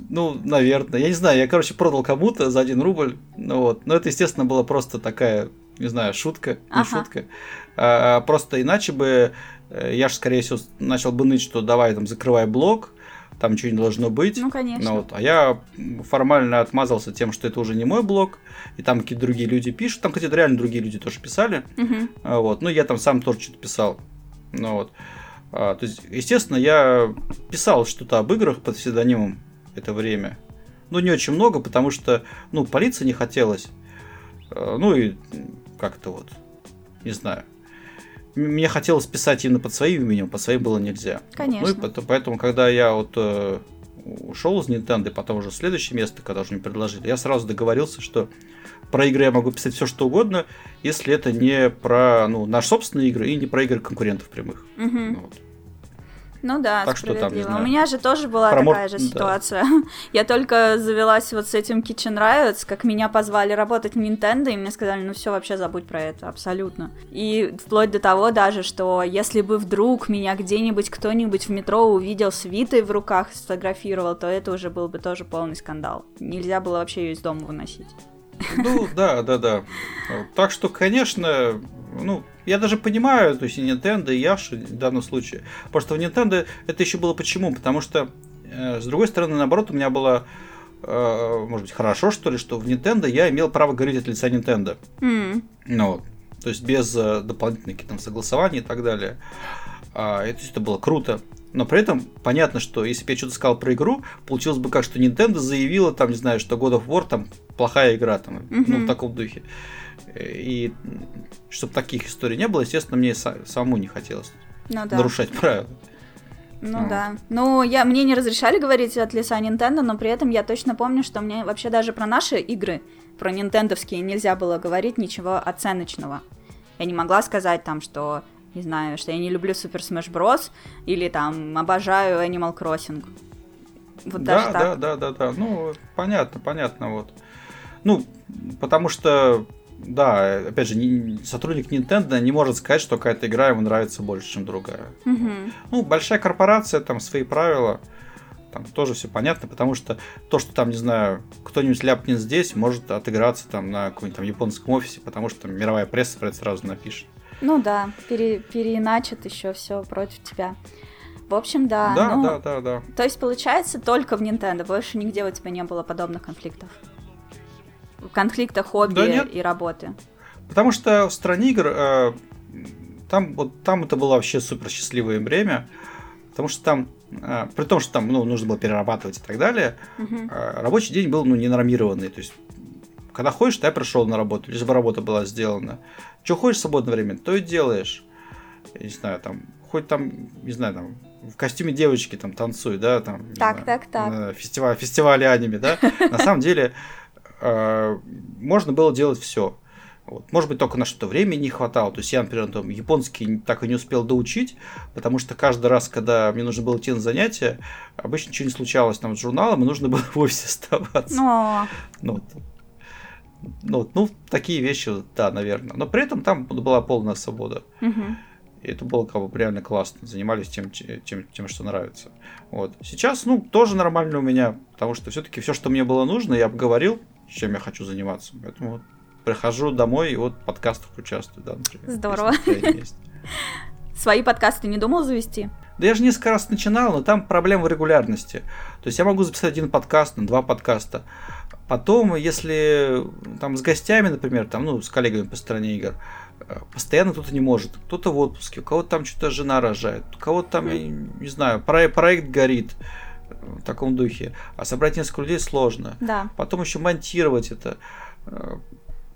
Ну, наверное. Я не знаю, я, короче, продал кому-то за один рубль. Ну вот. Но это, естественно, была просто такая, не знаю, шутка. Не Ага. шутка. А, просто иначе бы я же, скорее всего, начал бы ныть, что давай там закрывай блог, там не должно быть. Ну, конечно. Ну вот, а я формально отмазался тем, что это уже не мой блог, и там какие-то другие люди пишут. Там, кстати, реально другие люди тоже писали. А, Вот. Ну, я там сам тоже что-то писал. Ну вот. А, то есть, естественно, я писал что-то об играх под псевдонимом это время. Ну, не очень много, потому что, ну, полиции не хотелось. А, Ну и как-то вот, не знаю. Мне хотелось писать именно под своим именем, под своим было нельзя. Конечно. Ну и поэтому, когда я вот э, ушел из Nintendo, потом уже в следующее место, когда уже мне предложили, я сразу договорился, что про игры я могу писать все что угодно, если это не про ну, наши собственные игры и не про игры конкурентов прямых. Мгм. Ну вот. Ну да, Так что там, знаю. У меня же тоже была Про мор- такая же да. ситуация. Я только завелась вот с этим Kitchen Riots, как меня позвали работать в Nintendo, и мне сказали, ну все, вообще забудь про это, абсолютно. И вплоть до того даже, что если бы вдруг меня где-нибудь кто-нибудь в метро увидел с Витой в руках, сфотографировал, то это уже был бы тоже полный скандал. Нельзя было вообще ее из дома выносить. Ну, да, да, да. Так что, конечно, ну, я даже понимаю, то есть и Nintendo, и Яши в данном случае. Потому что в Nintendo это еще было почему? Потому что, э, с другой стороны, наоборот, у меня было, э, может быть, хорошо, что ли, что в Nintendo я имел право говорить от лица Nintendo. М, Ну, вот. то есть без э, дополнительных там согласований и так далее. А, это, это было круто. Но при этом понятно, что если бы я что-то сказал про игру, получилось бы как, что Nintendo заявила, там, не знаю, что God of War там плохая игра, там, ну, Мгм. в таком духе. И чтобы таких историй не было, естественно, мне са- самому не хотелось Ну да. нарушать правила. Ну Ну. да. Ну, я, мне не разрешали говорить от лица Nintendo, но при этом я точно помню, что мне вообще даже про наши игры, про нинтендовские, нельзя было говорить ничего оценочного. Я не могла сказать там, что, не знаю, что я не люблю Super Smash Bros. или там обожаю Animal Crossing. Вот даже да, так. да, да, да, да. Ну, понятно, понятно, вот. Ну, потому что, да, опять же, ни- сотрудник Nintendo не может сказать, что какая-то игра ему нравится больше, чем другая. Мгм. Ну, большая корпорация, там свои правила, там тоже все понятно, потому что то, что там, не знаю, кто-нибудь ляпнет здесь, может отыграться там на каком-нибудь там японском офисе, потому что там мировая пресса про это сразу напишет. Ну да, пере, переиначат еще все против тебя. В общем, да. Да, ну, да, да, да. То есть, получается, только в Nintendo, больше нигде у тебя не было подобных конфликтов? Конфликта хобби Да нет. и работы. Потому что в стране игр э, там вот там это было вообще супер счастливое время, потому что там э, при том, что там ну, нужно было перерабатывать и так далее, Мгм. э, рабочий день был ну ненормированный, то есть когда ходишь, ты пришел на работу, лишь бы работа была сделана. Что хочешь в свободное время, то и делаешь. Я не знаю, там, хоть там, не знаю, там, в костюме девочки там танцует, да, там. Так, так, так. Фестиваль, фестивале аниме, да. На самом деле э, можно было делать все. Вот. Может быть, только на что-то времени не хватало. То есть я, например, там, японский так и не успел доучить, потому что каждый раз, когда мне нужно было идти на занятия, обычно ничего не случалось там с журналом, и нужно было в офисе оставаться. Но... Ну, ну, ну, такие вещи, да, наверное. Но при этом там была полная свобода. Угу. И это было как бы реально классно. Занимались тем, тем, тем, что нравится. Вот. Сейчас, ну, тоже нормально у меня, потому что все-таки все, что мне было нужно, я обговорил, чем я хочу заниматься. Поэтому вот прихожу домой и вот в подкастах участвую, да, например. Здорово. Свои подкасты не думал завести? Да я же несколько раз начинал, но там проблема в регулярности. То есть я могу записать один подкаст, два подкаста. Потом, если там с гостями, например, там, ну, с коллегами по стороне игр, э, постоянно кто-то не может. Кто-то в отпуске, у кого-то там что-то жена рожает, у кого-то там, я не знаю, проект горит в таком духе. А собрать несколько людей сложно. Да. Потом еще монтировать это. Э,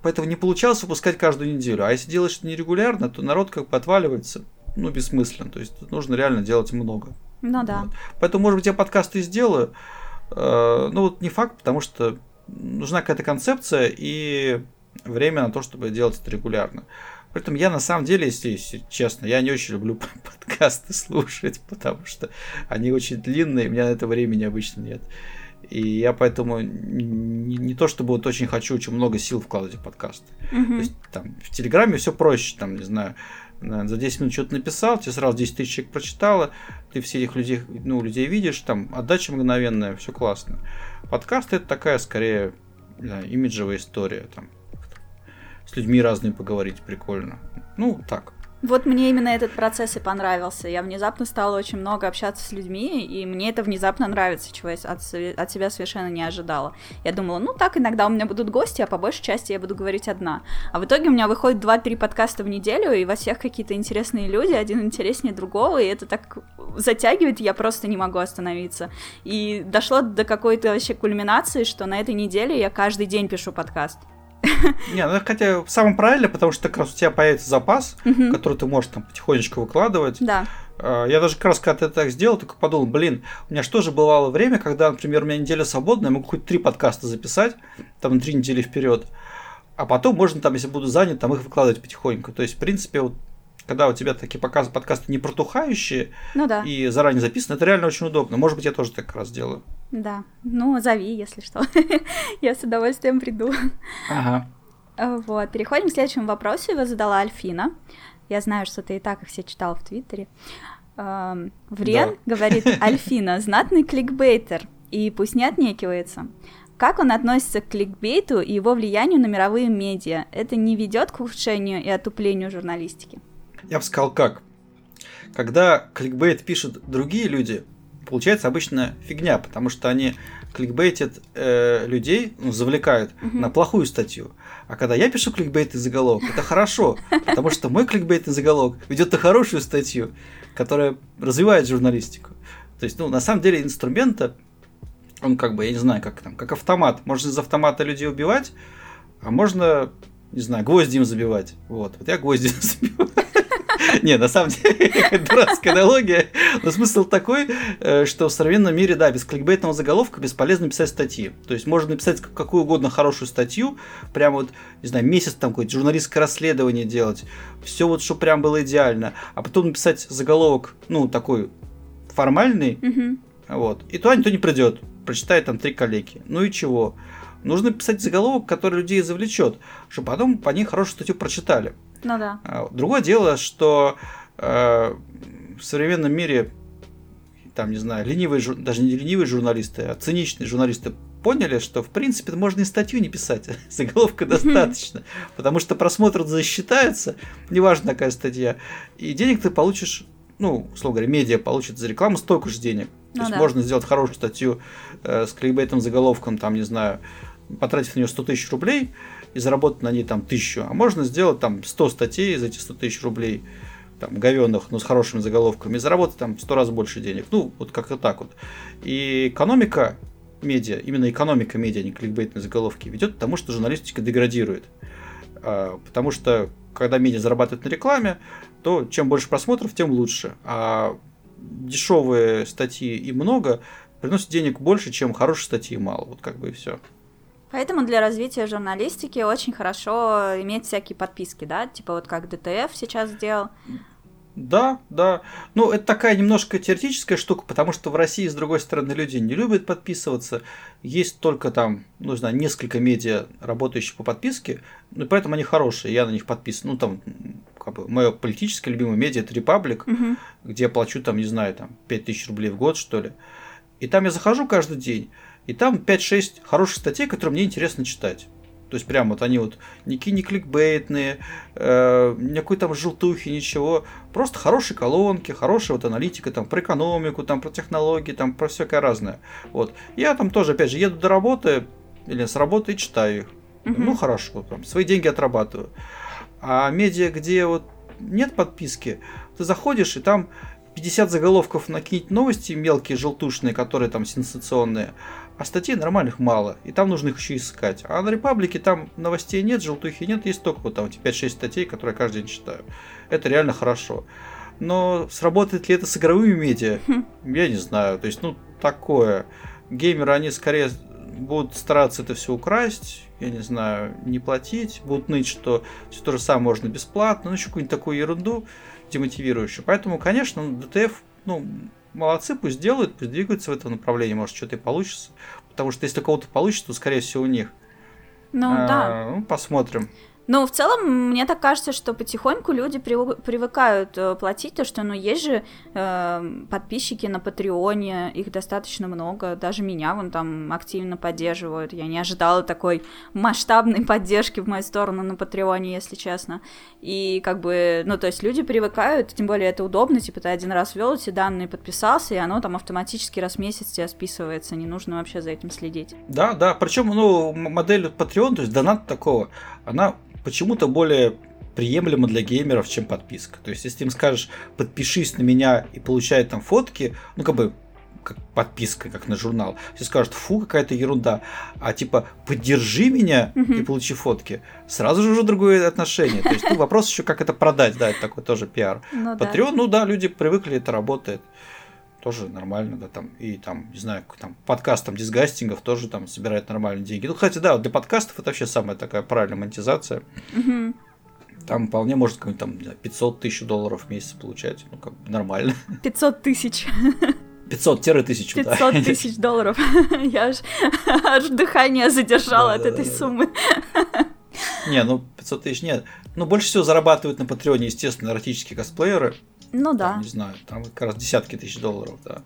поэтому не получалось выпускать каждую неделю. А если делаешь это нерегулярно, то народ как бы отваливается. Ну, бессмысленно. То есть нужно реально делать много. Ну да. Вот. Поэтому, может быть, я подкасты сделаю. Э, ну, вот не факт, потому что нужна какая-то концепция и время на то, чтобы делать это регулярно. При этом я на самом деле, если, честно, я не очень люблю подкасты слушать, потому что они очень длинные, у меня на это времени обычно нет. И я поэтому не, не то чтобы вот очень хочу очень много сил вкладывать в подкасты. Mm-hmm. То есть там в Телеграме все проще, там, не знаю, за 10 минут что-то написал, тебе сразу 10 тысяч человек прочитало, ты все этих людей, ну, людей видишь, там отдача мгновенная, все классно. Подкаст это такая скорее да, имиджевая история, там с людьми разными поговорить прикольно. Ну, так. Вот мне именно этот процесс и понравился. Я внезапно стала очень много общаться с людьми, и мне это внезапно нравится, чего я от, от себя совершенно не ожидала. Я думала, ну так, иногда у меня будут гости, а по большей части я буду говорить одна. А в итоге у меня выходит 2-3 подкаста в неделю, и во всех какие-то интересные люди, один интереснее другого, и это так затягивает, я просто не могу остановиться. И дошло до какой-то вообще кульминации, что на этой неделе я каждый день пишу подкаст. Не, ну хотя самое правильное, потому что как раз у тебя появится запас, который ты можешь там потихонечку выкладывать. Да. А, я даже как раз, когда ты так сделал, только подумал, блин, у меня что же бывало время, когда, например, у меня неделя свободная, я могу хоть три подкаста записать, там, три недели вперед, а потом можно там, если буду занят, там их выкладывать потихоньку. То есть, в принципе, вот когда у тебя такие показ, подкасты не протухающие ну, да. и заранее записаны, это реально очень удобно. Может быть, я тоже так раз делаю. Да. Ну, зови, если что. я с удовольствием приду. Ага. Вот. Переходим к следующему вопросу. Его задала Альфина. Я знаю, что ты и так их все читал в Твиттере. Врен да. говорит, Альфина, знатный кликбейтер, и пусть не отнекивается. Как он относится к кликбейту и его влиянию на мировые медиа? Это не ведет к ухудшению и отуплению журналистики? Я бы сказал как. Когда кликбейт пишут другие люди, получается обычно фигня, потому что они кликбейтят э, людей, ну, завлекают угу. на плохую статью. А когда я пишу кликбейтный заголовок, это хорошо, потому что мой кликбейтный заголовок ведет на хорошую статью, которая развивает журналистику. То есть, ну, на самом деле инструмента, он как бы, я не знаю, как там, как автомат. Можно из автомата людей убивать, а можно, не знаю, гвозди им забивать. Вот, вот я гвозди забиваю. Не, на самом деле, дурацкая аналогия. Но смысл такой, э, что в современном мире, да, без кликбейтного заголовка бесполезно писать статьи. То есть можно написать какую угодно хорошую статью, прям вот, не знаю, месяц там какое-то журналистское расследование делать, все вот, что прям было идеально, а потом написать заголовок, ну, такой формальный, вот, и туда никто не придет, прочитает там три коллеги. Ну и чего? Нужно писать заголовок, который людей завлечет, чтобы потом по ней хорошую статью прочитали. Ну да. А, другое дело, что э, в современном мире, там, не знаю, ленивые, даже не ленивые журналисты, а циничные журналисты поняли, что в принципе можно и статью не писать, заголовка достаточно, потому что просмотр засчитается, неважно какая статья, и денег ты получишь, ну, условно говоря, медиа получит за рекламу столько же денег. Ну, То есть да. можно сделать хорошую статью э, с кликбейтным заголовком, там, не знаю, потратив на нее 100 тысяч рублей, и заработать на ней там тысячу. А можно сделать там 100 статей за эти 100 тысяч рублей, там, говенных, но с хорошими заголовками, и заработать там 100 раз больше денег. Ну, вот как-то так вот. И экономика медиа, именно экономика медиа, а не кликбейтные заголовки, ведет к тому, что журналистика деградирует. А, потому что, когда медиа зарабатывает на рекламе, то чем больше просмотров, тем лучше. А дешевые статьи и много приносят денег больше, чем хорошие статьи и мало. Вот как бы и все. Поэтому для развития журналистики очень хорошо иметь всякие подписки, да, типа вот как ДТФ сейчас сделал. Да, да. Ну, это такая немножко теоретическая штука, потому что в России, с другой стороны, люди не любят подписываться. Есть только там, ну, знаю, несколько медиа, работающих по подписке, ну, поэтому они хорошие, я на них подписан. Ну, там, как бы, мое политическое любимое медиа – это Репаблик, угу. где я плачу, там, не знаю, там, 5000 рублей в год, что ли. И там я захожу каждый день, и там 5-6 хороших статей, которые мне интересно читать. То есть прям вот они вот никакие не кликбейтные, э, никакой там желтухи, ничего. Просто хорошие колонки, хорошая вот аналитика там про экономику, там про технологии, там про всякое разное. Вот. Я там тоже, опять же, еду до работы или с работы и читаю их. Mm-hmm. Ну хорошо, там, свои деньги отрабатываю. А медиа, где вот нет подписки, ты заходишь и там 50 заголовков накинуть новости мелкие, желтушные, которые там сенсационные, а статей нормальных мало, и там нужно их еще искать. А на Репаблике там новостей нет, желтухи нет, есть только вот там 5-6 статей, которые я каждый день читаю. Это реально хорошо. Но сработает ли это с игровыми медиа? Хм. Я не знаю. То есть, ну, такое. Геймеры, они скорее будут стараться это все украсть, я не знаю, не платить, будут ныть, что все то же самое можно бесплатно, ну, еще какую-нибудь такую ерунду демотивирующую. Поэтому, конечно, ДТФ, ну, молодцы, пусть делают, пусть двигаются в этом направлении, может, что-то и получится. Потому что если у кого-то получится, то, скорее всего, у них. Ну, а, да. Ну, посмотрим. Ну, в целом, мне так кажется, что потихоньку люди привыкают э, платить, то что, ну, есть же э, подписчики на Патреоне, их достаточно много, даже меня вон там активно поддерживают, я не ожидала такой масштабной поддержки в мою сторону на Патреоне, если честно, и как бы, ну, то есть люди привыкают, тем более это удобно, типа ты один раз ввел эти данные, подписался, и оно там автоматически раз в месяц тебя списывается, не нужно вообще за этим следить. Да, да, причем, ну, модель Patreon, то есть донат такого, она почему-то более приемлемо для геймеров, чем подписка. То есть, если ты им скажешь, подпишись на меня и получай там фотки, ну, как бы, как подписка, как на журнал. Все скажут, фу, какая-то ерунда. А типа, поддержи меня и получи фотки. Сразу же уже другое отношение. То есть, ну, вопрос еще, как это продать, да, это такой тоже пиар. Ну, да. ну да, люди привыкли, это работает тоже нормально, да, там, и там, не знаю, там, подкаст там дисгастингов тоже там собирает нормальные деньги. Ну, кстати, да, для подкастов это вообще самая такая правильная монетизация. Угу. Там вполне может какой-нибудь там 500 тысяч долларов в месяц получать, ну, как бы нормально. 500 тысяч. 500 тысяч 500 да. тысяч долларов. Я аж, аж дыхание задержала от этой суммы. Не, ну 500 тысяч нет. Ну, больше всего зарабатывают на Патреоне, естественно, эротические косплееры. Ну да. Там, не знаю, там как раз десятки тысяч долларов, да.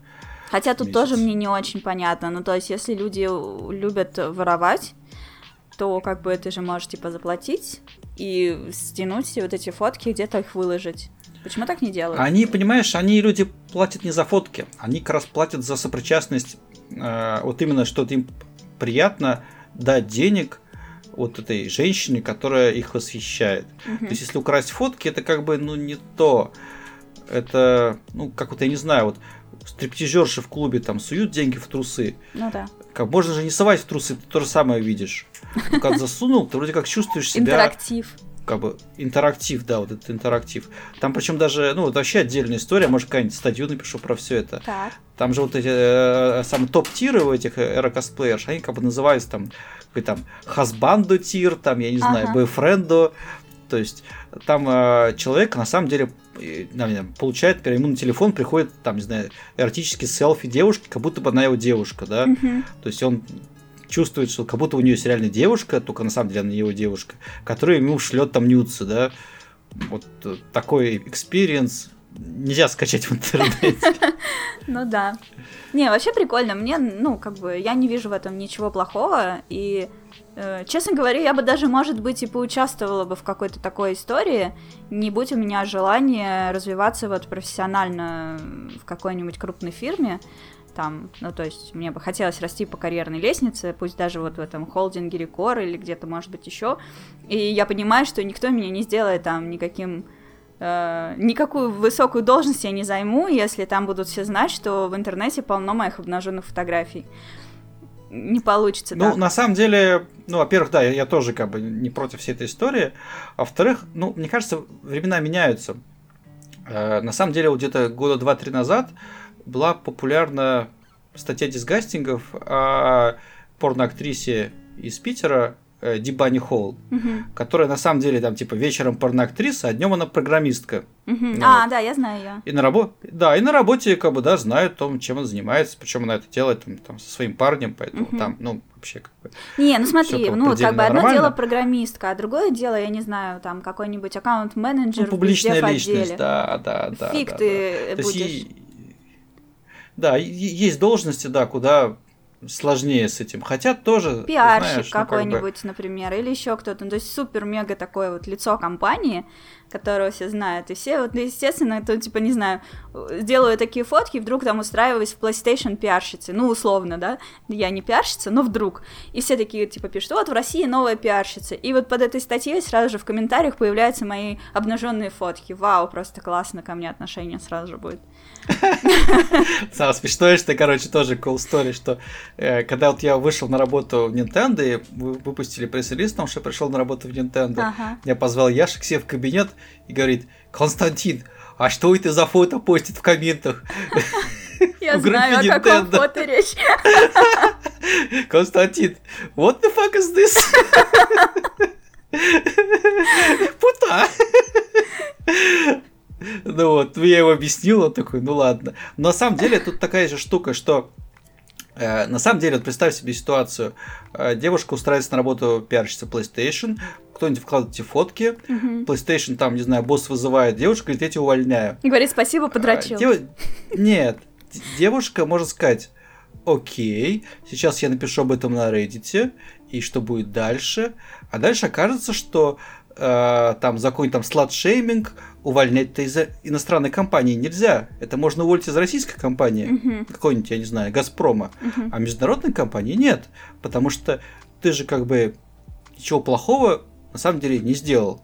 Хотя тут месяц. тоже мне не очень понятно. Ну, то есть, если люди любят воровать, то как бы ты же можешь типа заплатить и стянуть все вот эти фотки, где-то их выложить. Почему так не делают? Они, понимаешь, они люди платят не за фотки, они как раз платят за сопричастность. Э, вот именно, что им приятно дать денег вот этой женщине, которая их восхищает. Угу. То есть, если украсть фотки, это как бы, ну, не то это, ну, как вот я не знаю, вот стриптизерши в клубе там суют деньги в трусы. Ну да. Как можно же не совать в трусы, ты то же самое видишь. Ну, как засунул, ты вроде как чувствуешь себя... Интерактив. Как бы интерактив, да, вот этот интерактив. Там причем даже, ну, это вообще отдельная история, может, какая-нибудь статью напишу про все это. Так. Там же вот эти э, самые топ-тиры у этих эро-косплеерш, они как бы называются там, там, хасбанду тир, там, я не знаю, бойфренду, то есть там э, человек на самом деле э, получает, ему на телефон приходит, там, не знаю, эротический селфи девушки, как будто бы она его девушка, да. Mm-hmm. То есть он чувствует, что как будто у нее есть реальная девушка, только на самом деле она его девушка, которая ему шлет там нюдсы, да. Вот э, такой experience нельзя скачать в интернете. Ну да. Не, вообще прикольно. Мне, ну, как бы, я не вижу в этом ничего плохого. И, честно говоря, я бы даже, может быть, и поучаствовала бы в какой-то такой истории, не будь у меня желания развиваться вот профессионально в какой-нибудь крупной фирме. Там, ну, то есть, мне бы хотелось расти по карьерной лестнице, пусть даже вот в этом холдинге Рекор или где-то, может быть, еще. И я понимаю, что никто меня не сделает там никаким Э, никакую высокую должность я не займу, если там будут все знать, что в интернете полно моих обнаженных фотографий. Не получится. Ну, так. на самом деле, ну, во-первых, да, я, я тоже как бы не против всей этой истории. А во-вторых, ну, мне кажется, времена меняются. Э, на самом деле, вот где-то года два-три назад была популярна статья дисгастингов о порноактрисе из Питера Дибани Холл, Мгм. которая на самом деле там типа вечером порноактриса, а днем она программистка. Мгм. Ну А, вот. да, я знаю ее. И на работе, да, и на работе, как бы, да, знают о том, чем она занимается, причем она это делает там, там, со своим парнем, поэтому Мгм. там, ну, вообще, как бы, Не, ну смотри, ну как бы одно нормально. дело программистка, а другое дело, я не знаю, там какой-нибудь аккаунт-менеджер ну, публичная в личность, отделе. да, да, да. Фиг да, ты да. Есть будешь. Да, есть должности, да, куда сложнее с этим. Хотя тоже, пиарщик знаешь, ну, как бы, какой-нибудь, например, или еще кто-то. Ну, то есть супер-мега такое вот лицо компании, которого все знают. И все, вот, ну, естественно, то, типа, не знаю, делаю такие фотки, вдруг там устраиваюсь в PlayStation пиарщицы. Ну, условно, да. Я не пиарщица, но вдруг. И все такие, типа, пишут, вот в России новая пиарщица. И вот под этой статьей сразу же в комментариях появляются мои обнаженные фотки. Вау, просто классно ко мне отношение сразу же будет. Самое смешное, что, короче, тоже cool story, что э, когда вот я вышел на работу в Nintendo, и вы- выпустили пресс-релиз, потому что я пришел на работу в Nintendo, Ага. я позвал Яша к себе в кабинет и говорит, Константин, а что это за фото постит в комментах? Я знаю, о каком фото речь. Константин, what the fuck is this? Пута. Ну вот, я его объяснил, он такой, ну ладно. Но на самом деле тут такая же штука, что э, на самом деле, вот представь себе ситуацию. Э, девушка устраивается на работу пиарщица PlayStation, кто-нибудь вкладывает эти фотки, Мгм. PlayStation там, не знаю, босс вызывает девушку, говорит, я тебя увольняю. И говорит, спасибо, подрочил. А, дев- Нет, девушка может сказать, окей, сейчас я напишу об этом на Reddit, и что будет дальше. А дальше окажется, что э, там за какой-нибудь там слад-шейминг увольнять-то из иностранной компании нельзя. Это можно уволить из российской компании, Мгм. какой-нибудь, я не знаю, Газпрома. Мгм. А международной компании нет, потому что ты же как бы ничего плохого на самом деле не сделал.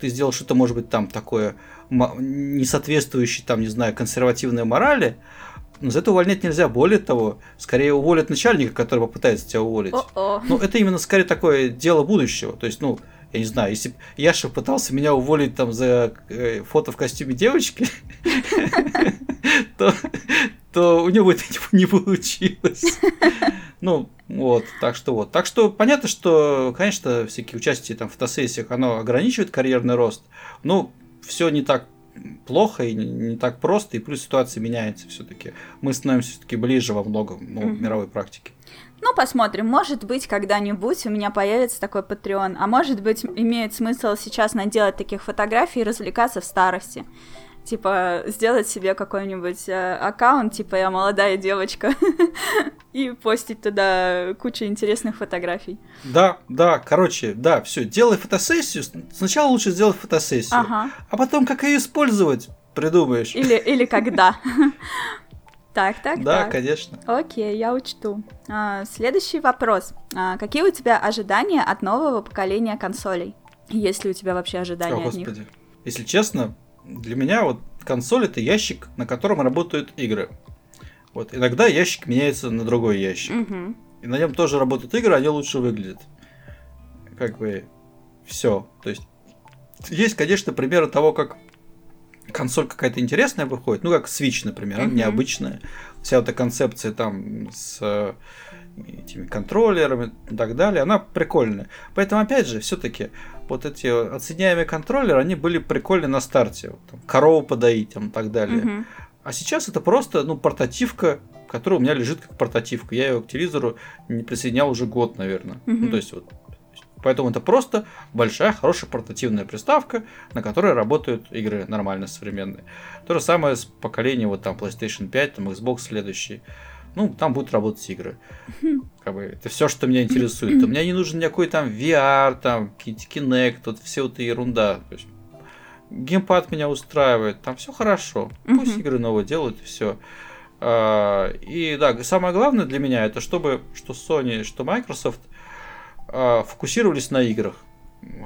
Ты сделал что-то, может быть, там такое не соответствующее, там, не знаю, консервативной морали, но за это увольнять нельзя. Более того, скорее уволят начальника, который попытается тебя уволить. О-о. Ну, это именно скорее такое дело будущего. То есть, ну, я не знаю, если бы Яша пытался меня уволить там за э, фото в костюме девочки, то, у него это не, получилось. Ну, вот, так что вот. Так что понятно, что, конечно, всякие участия там в фотосессиях, оно ограничивает карьерный рост, но все не так плохо и не, так просто, и плюс ситуация меняется все-таки. Мы становимся все-таки ближе во многом ну, мировой практике. Ну, посмотрим. Может быть, когда-нибудь у меня появится такой Patreon. А может быть, имеет смысл сейчас наделать таких фотографий и развлекаться в старости. Типа, сделать себе какой-нибудь э, аккаунт, типа, я молодая девочка, и постить туда кучу интересных фотографий. Да, да, короче, да, все, делай фотосессию. Сначала лучше сделать фотосессию, Ага. а потом как ее использовать, придумаешь. Или, или когда. Так, так, Да, так. конечно. Окей, я учту. А, следующий вопрос. А, какие у тебя ожидания от нового поколения консолей? Есть ли у тебя вообще О, ожидания от них? господи. Если честно, для меня вот консоль это ящик, на котором работают игры. Вот иногда ящик меняется на другой ящик. Мгм. И на нем тоже работают игры, они лучше выглядят. Как бы все. То есть есть, конечно, примеры того, как консоль какая-то интересная выходит, ну как Switch, например, Мгм. необычная. Вся эта концепция там с э, этими контроллерами и так далее, она прикольная. Поэтому, опять же, все-таки вот эти отсоединяемые контроллеры, они были прикольны на старте. Вот, там, корову подоить там, и так далее. Мгм. А сейчас это просто, ну, портативка, которая у меня лежит как портативка. Я ее к телевизору не присоединял уже год, наверное. Ну, Мгм. то есть вот. Поэтому это просто большая, хорошая портативная приставка, на которой работают игры нормально современные. То же самое с поколением вот там PlayStation 5, там Xbox следующий. Ну, там будут работать игры. Как бы, это все, что меня интересует. У меня не нужен никакой там VR, там, Kinect, вот все вот эта ерунда. То есть, геймпад меня устраивает, там все хорошо. Пусть игры новые делают, и все. И да, самое главное для меня это чтобы что Sony, что Microsoft а, фокусировались на играх.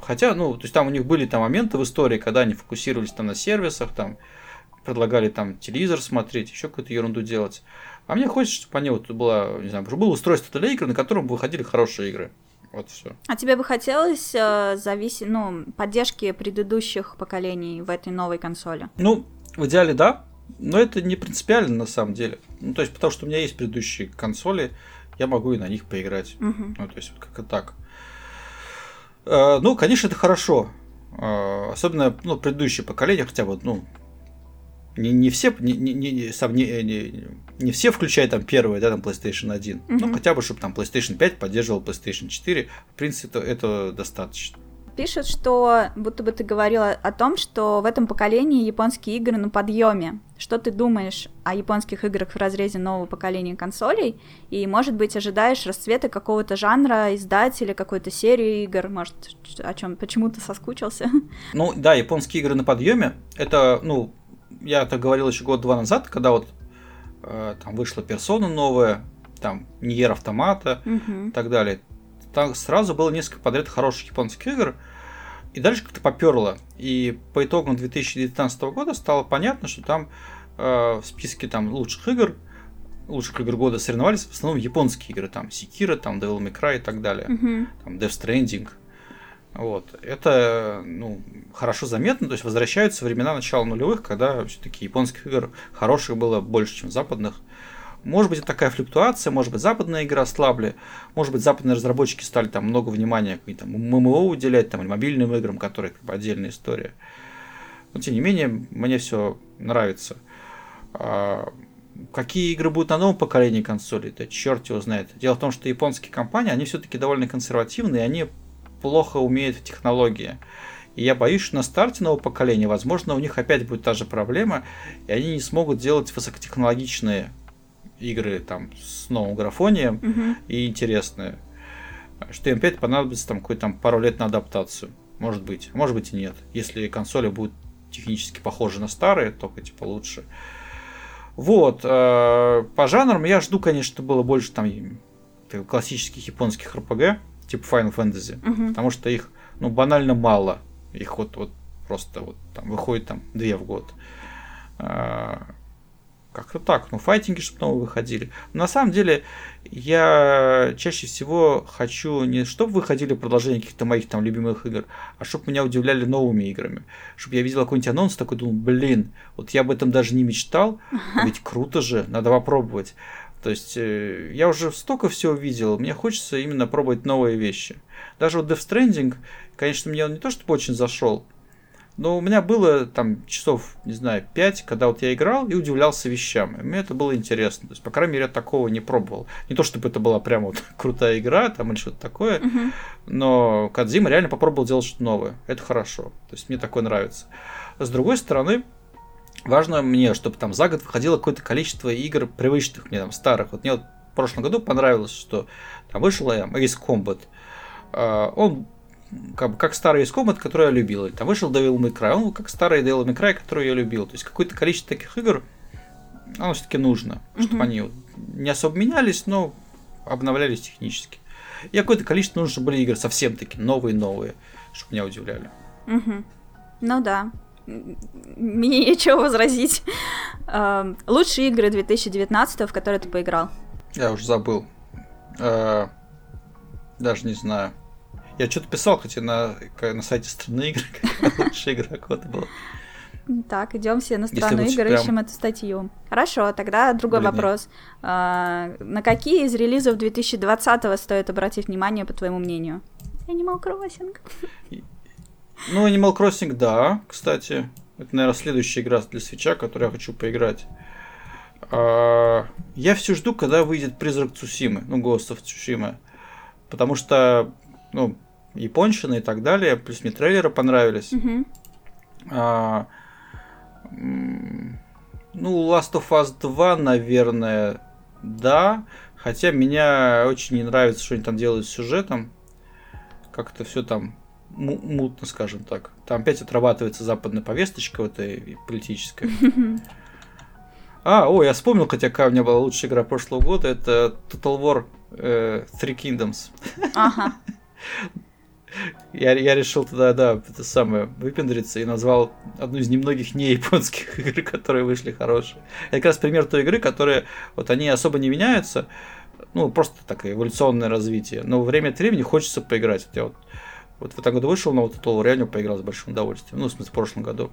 Хотя, ну, то есть там у них были там моменты в истории, когда они фокусировались там на сервисах, там предлагали там телевизор смотреть, еще какую-то ерунду делать. А мне хочется, чтобы они вот было, не знаю, было устройство для игр, на котором бы выходили хорошие игры. Вот все. А тебе бы хотелось э, зависеть, ну, поддержки предыдущих поколений в этой новой консоли? Ну, В идеале, да, но это не принципиально на самом деле. Ну, то есть, потому что у меня есть предыдущие консоли, я могу и на них поиграть. Мгм. Ну, то есть, вот как-то так. Э, Ну, конечно, это хорошо. Э, Особенно, ну, предыдущее поколение, хотя бы, ну, не, не все, не, не, не, сам- не, не- не все, включая там первое, да, там PlayStation 1. Ну, Мгм. хотя бы, чтобы там PlayStation 5 поддерживал PlayStation 4. В принципе, это, это достаточно. Пишут, что будто бы ты говорила о том, что в этом поколении японские игры на подъеме. Что ты думаешь о японских играх в разрезе нового поколения консолей? И, может быть, ожидаешь расцвета какого-то жанра, издателя, какой-то серии игр? Может, о чем почему ты соскучился? Ну, да, японские игры на подъеме. Это, ну, я это говорил еще год-два назад, когда вот э, там вышла персона новая, там Ниер Автомата, Мгм. и так далее. Там сразу было несколько подряд хороших японских игр, и дальше как-то поперло. И по итогам 2019 года стало понятно, что там э, в списке там лучших игр, лучших игр года соревновались в основном японские игры, там Секира, там Devil May Cry и так далее, Мгм. там Death Stranding. Вот. Это ну, хорошо заметно, то есть возвращаются времена начала нулевых, когда все-таки японских игр хороших было больше, чем западных. Может быть, это такая флюктуация, может быть, западные игры ослабли, может быть, западные разработчики стали там много внимания каким-то ММО уделять, там, или мобильным играм, которые как бы отдельная история. Но, тем не менее, мне все нравится. А, Какие игры будут на новом поколении консолей, это черт его знает. Дело в том, что японские компании, они все-таки довольно консервативные, они плохо умеют в технологии. И я боюсь, что на старте нового поколения, возможно, у них опять будет та же проблема, и они не смогут делать высокотехнологичные игры там с новым графонием Мгм. и интересные. Что им опять понадобится там какой-то там пару лет на адаптацию. Может быть. Может быть и нет. Если консоли будут технически похожи на старые, только типа лучше. Вот. э, По жанрам я жду, конечно, было больше там классических японских RPG, типа Final Fantasy. Мгм. Потому что их, ну, банально мало. Их вот, вот просто вот там выходит там две в год. Как-то так. Ну, файтинги, чтобы новые выходили. Но на самом деле, я чаще всего хочу не чтобы выходили продолжения каких-то моих там любимых игр, а чтобы меня удивляли новыми играми. Чтобы я видел какой-нибудь анонс, такой думал, блин, вот я об этом даже не мечтал, ведь круто же, надо попробовать. То есть э, я уже столько всего видел, мне хочется именно пробовать новые вещи. Даже вот Death Stranding, конечно, мне он не то чтобы очень зашел, но у меня было там часов, не знаю, 5, когда вот я играл и удивлялся вещам. И мне это было интересно. То есть, по крайней мере, я такого не пробовал. Не то, чтобы это была прям вот крутая игра там или что-то такое, Мгм. но Кадзима реально попробовал делать что-то новое. Это хорошо. То есть мне такое нравится. С другой стороны, важно мне, чтобы там за год выходило какое-то количество игр привычных мне, там, старых. Вот мне вот в прошлом году понравилось, что там вышел Ace Combat. А, Он как, как старый Combat, который я любил. Или там вышел Devil May Cry, он как старый Devil May Cry, который я любил. То есть какое-то количество таких игр, оно все-таки нужно, чтобы Мгм. они не особо менялись, но обновлялись технически. И какое-то количество нужно, чтобы были игры совсем такие новые-новые, чтобы меня удивляли. Мгм. Ну да. Мне нечего возразить. Эм, Лучшие игры 2019, в которые ты поиграл. Я уже забыл. Э, Даже не знаю. Я что-то писал, хотя на, на сайте страны игр, лучшая игра года была. Так, идем все на страну игр, прям- ищем эту статью. Хорошо, тогда другой Блин, вопрос. А, на какие из релизов 2020 стоит обратить внимание, по твоему мнению? Animal Crossing. Ну, Animal Crossing, да, кстати. Это, наверное, следующая игра для свеча, которую я хочу поиграть. А, Я все жду, когда выйдет Призрак Цусимы, ну, Ghost of Tsushima. Потому что, ну, японщина и так далее, плюс мне трейлеры понравились. Мгм. А, ну, Last of Us 2, наверное, да. Хотя меня очень не нравится, что они там делают с сюжетом. Как-то все там му- мутно, скажем так. Там опять отрабатывается западная повесточка вот этой политическая. А, ой, я вспомнил, хотя какая у меня была лучшая игра прошлого года, это Total War э, Three Kingdoms. Ага. Я, я решил тогда, да, это самое, выпендриться и назвал одну из немногих не японских игр, которые вышли хорошие. Это как раз пример той игры, которые, вот они особо не меняются, ну, просто такое эволюционное развитие, но время от времени хочется поиграть. Вот я вот, вот в этом году вышел новый Total War, я в него поиграл с большим удовольствием, ну, в смысле, в прошлом году.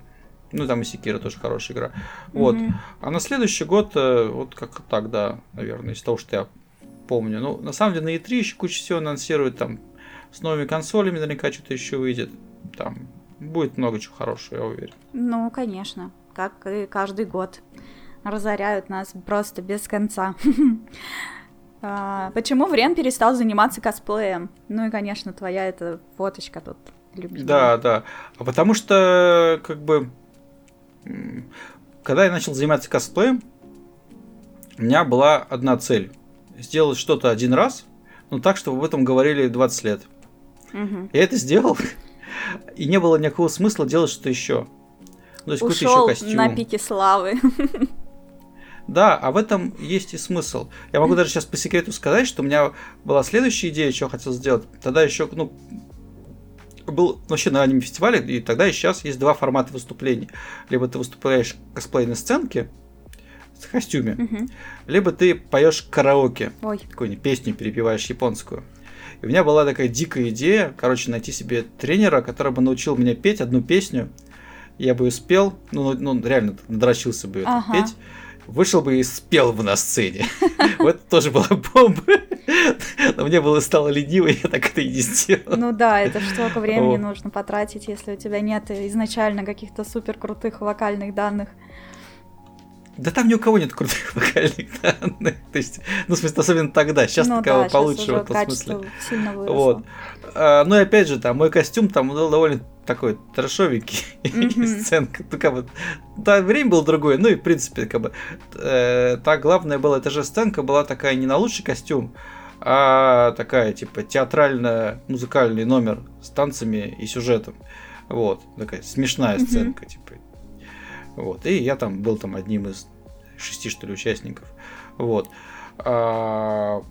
Ну, там и Секира тоже хорошая игра. Вот. Mm-hmm. А на следующий год, э, вот как так, да, наверное, из того, что я помню. Ну, на самом деле, на E3 еще куча всего анонсируют, там, с новыми консолями наверняка что-то еще выйдет. Там будет много чего хорошего, я уверен. Ну, конечно, как и каждый год. Разоряют нас просто без конца. А, почему Врен перестал заниматься косплеем? Ну и, конечно, твоя эта фоточка тут любимая. Да, да. А потому что, как бы, когда я начал заниматься косплеем, у меня была одна цель. Сделать что-то один раз, но так, чтобы об этом говорили 20 лет. Угу. Я это сделал, и не было никакого смысла делать что-то еще. Ну, то есть Ушел еще костюм. на пике славы. Да, а в этом есть и смысл. Я могу даже сейчас по секрету сказать, что у меня была следующая идея, что я хотел сделать. Тогда еще, ну, был вообще на аниме-фестивале, и тогда и сейчас есть два формата выступлений. Либо ты выступаешь в косплейной сценке, в костюме, угу. либо ты поешь караоке, какую-нибудь песню перепеваешь японскую. И у меня была такая дикая идея, короче, найти себе тренера, который бы научил меня петь одну песню. Я бы ее спел, ну, ну реально надрочился бы ага. это петь вышел бы и спел бы на сцене. Вот тоже была бомба. Но мне было стало лениво, я так это и не сделал. Ну да, это столько времени нужно потратить, если у тебя нет изначально каких-то супер крутых вокальных данных. Да там ни у кого нет крутых вокальных данных. То есть, ну, в смысле, особенно тогда. Сейчас ну, такого да, получше в этом смысле. Сильно выросло. Вот. А, ну и опять же, там мой костюм там был довольно такой трешовенький mm-hmm. сценка. Ну, как бы, да, время было другое. Ну и, в принципе, как бы, э, так главное было, эта же сценка была такая не на лучший костюм, а такая, типа, театральная музыкальный номер с танцами и сюжетом. Вот, такая смешная mm-hmm. сценка, типа, вот. И я там был там одним из шести, что ли, участников. Вот. А,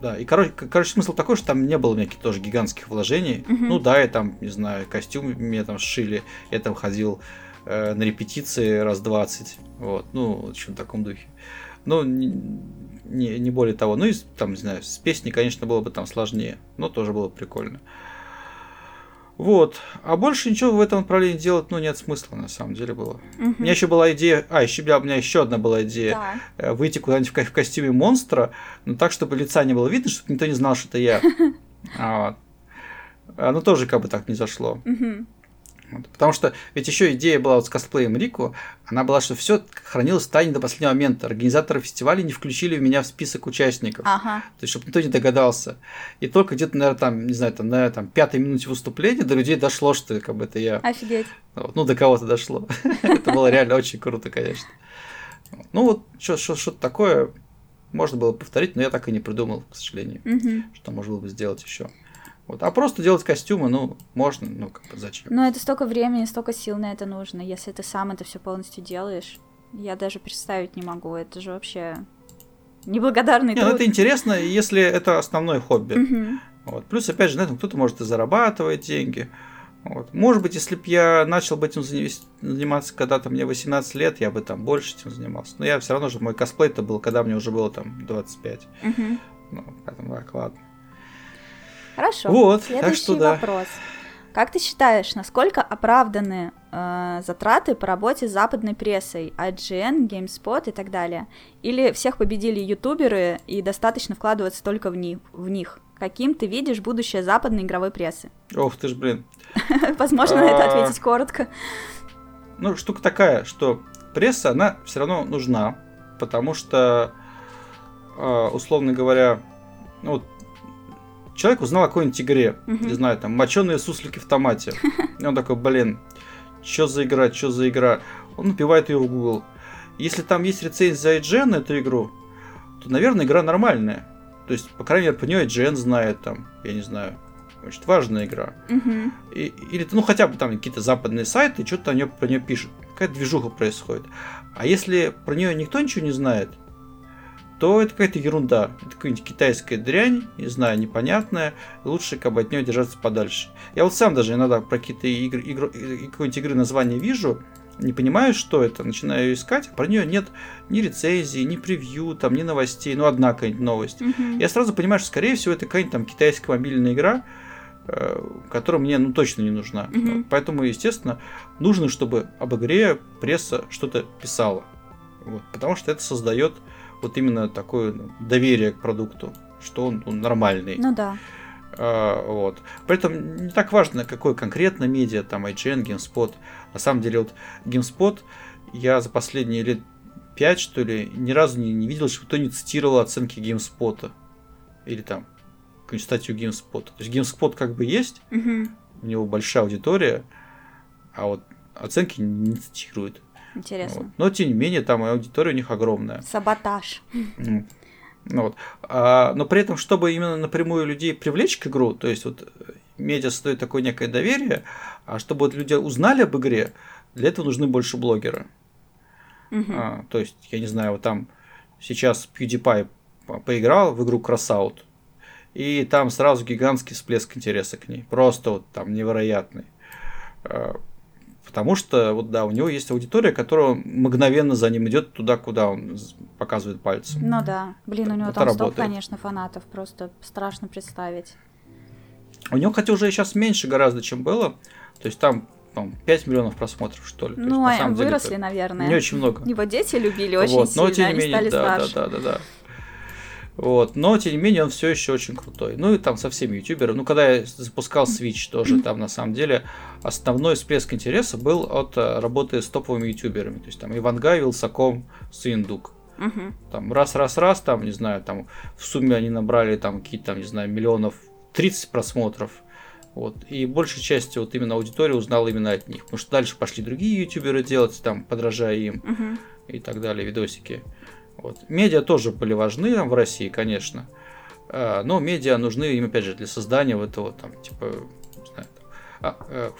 да, и короче, короче, смысл такой, что там не было никаких тоже гигантских вложений. Uh-huh. Ну да, я там, не знаю, костюм мне там сшили, я там ходил э, на репетиции раз 20. Вот, ну, в общем, в таком духе. Ну, не, не, не более того. Ну и там, не знаю, с песней, конечно, было бы там сложнее, но тоже было прикольно. Э, вот. А больше ничего в этом направлении делать, ну, нет смысла, на самом деле, было. Угу. У меня еще была идея... А, еще у меня еще одна была идея. Да. Э, выйти куда-нибудь в костюме монстра, но так, чтобы лица не было видно, чтобы никто не знал, что это я. А, оно тоже как бы так не зашло. Вот. Потому что ведь еще идея была вот с косплеем Рику, она была, что все хранилось в тайне до последнего момента. Организаторы фестиваля не включили меня в список участников. Ага. То есть, чтобы никто не догадался. И только где-то, наверное, там, не знаю, там, на там, пятой минуте выступления до людей дошло, что как бы это я. Офигеть. Вот. Ну, до кого-то дошло. Это было реально очень круто, конечно. Ну, вот что-то такое можно было повторить, но я так и не придумал, к сожалению, что можно было бы сделать еще. Вот. А просто делать костюмы, ну, можно, ну, как бы зачем? Но это столько времени, столько сил на это нужно, если ты сам это все полностью делаешь. Я даже представить не могу, это же вообще неблагодарный Нет, ну, труд. это интересно, если это основное хобби. Угу. Вот. Плюс, опять же, на этом кто-то может и зарабатывать деньги. Вот. Может быть, если бы я начал бы этим заниматься когда-то мне 18 лет, я бы там больше этим занимался. Но я все равно же, мой косплей это был, когда мне уже было там 25. Угу. Ну, поэтому так, ладно. Хорошо. Вот, Следующий так что да. вопрос. Как ты считаешь, насколько оправданы э, затраты по работе с западной прессой, IGN, GameSpot и так далее? Или всех победили ютуберы и достаточно вкладываться только в них? В них? Каким ты видишь будущее западной игровой прессы? Ох ты ж, блин. Возможно, на это а, ответить коротко. Ну, штука такая, что пресса, она все равно нужна, потому что, а, условно говоря, ну, вот человек узнал о какой-нибудь игре, uh-huh. не знаю, там, моченые суслики в томате. И он такой, блин, что за игра, что за игра? Он напивает ее в Google. Если там есть рецензия IGN на эту игру, то, наверное, игра нормальная. То есть, по крайней мере, по нее IGN знает, там, я не знаю, значит, важная игра. Uh-huh. И, или, ну, хотя бы там какие-то западные сайты что-то о нее, про нее пишут. Какая-то движуха происходит. А если про нее никто ничего не знает, то это какая-то ерунда. Это какая-нибудь китайская дрянь, не знаю, непонятная. Лучше как бы от нее держаться подальше. Я вот сам даже иногда про какие-то игры, игры, какой-нибудь игры название вижу, не понимаю, что это, начинаю ее искать, про нее нет ни рецензии, ни превью, там, ни новостей, ну, одна какая-нибудь новость. Mm-hmm. Я сразу понимаю, что, скорее всего, это какая-нибудь там китайская мобильная игра, э, которая мне ну, точно не нужна. Мгм. Поэтому, естественно, нужно, чтобы об игре пресса что-то писала. Вот, потому что это создает вот именно такое доверие к продукту, что он ну, нормальный. Ну да. А, вот. Поэтому не так важно, какой конкретно медиа, там IGN, GameSpot. На самом деле, вот GameSpot я за последние лет 5, что ли, ни разу не, не видел, что кто-нибудь цитировал оценки GameSpot. Или там какую-нибудь статью GameSpot. То есть GameSpot как бы есть, Мгм. у него большая аудитория, а вот оценки не цитируют. Интересно. Вот. Но тем не менее, там и аудитория у них огромная. Саботаж. Ну вот. А, но при этом, чтобы именно напрямую людей привлечь к игру, то есть вот э, медиа стоит такое некое доверие, а чтобы вот люди узнали об игре, для этого нужны больше блогеры. Мгм. А, то есть, я не знаю, вот там сейчас PewDiePie по- поиграл в игру Crossout, и там сразу гигантский всплеск интереса к ней. Просто вот там невероятный. Потому что, вот да, у него есть аудитория, которая мгновенно за ним идет туда, куда он показывает пальцем. Ну да. Блин, у него Это там столько, работает. конечно, фанатов. Просто страшно представить. У него, хотя уже сейчас меньше гораздо, чем было. То есть там, по 5 миллионов просмотров, что ли. То есть, Ну, на а самом деле выросли, это наверное. Не очень много. Его дети любили очень вот, но сильно, тем не менее, стали да, да, да, да, да. Вот, но тем не менее он все еще очень крутой. Ну и там со всеми ютуберами. Ну, когда я запускал Switch, тоже там на самом деле основной всплеск интереса был от э, работы с топовыми ютуберами. То есть там Ивангай, Вилсаком, Суиндук. Мгм. Там раз-раз-раз, там, не знаю, там в сумме они набрали там какие-то, там, не знаю, миллионов 30 просмотров. Вот. И большей частью вот именно аудитория узнала именно от них. Потому что дальше пошли другие ютуберы делать, там, подражая им Мгм. и так далее, видосики. Вот. Медиа тоже были важны там в России, конечно. А, Но медиа нужны им, опять же, для создания вот этого, там, типа, не знаю, там, а- э,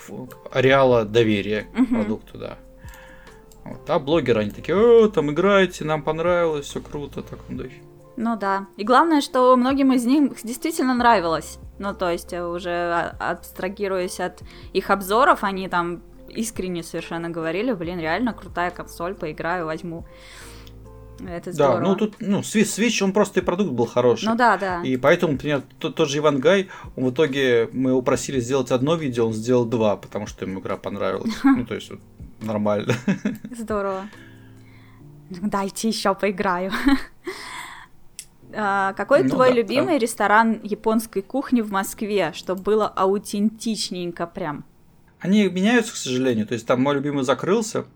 ареала доверия к Мгм. продукту, да. Вот. А блогеры, они такие, о, там играете, нам понравилось, все круто, так в духе. Ну да. И главное, что многим из них действительно нравилось. Ну, то есть, э, уже а- абстрагируясь от их обзоров, они там искренне совершенно говорили, блин, реально крутая консоль, поиграю, возьму. Это здорово. Да, ну тут, ну, Swi- Switch, он просто и продукт был хороший. Ну да, да. И поэтому, например, тот, тот же Иван Гай, он в итоге, мы его просили сделать одно видео, он сделал два, потому что ему игра понравилась. Ну, то есть, вот, нормально. Здорово. Дайте еще поиграю. А, Какой Ну твой да, любимый ресторан японской кухни в Москве, чтобы было аутентичненько прям? Они меняются, к сожалению. То есть, там мой любимый закрылся.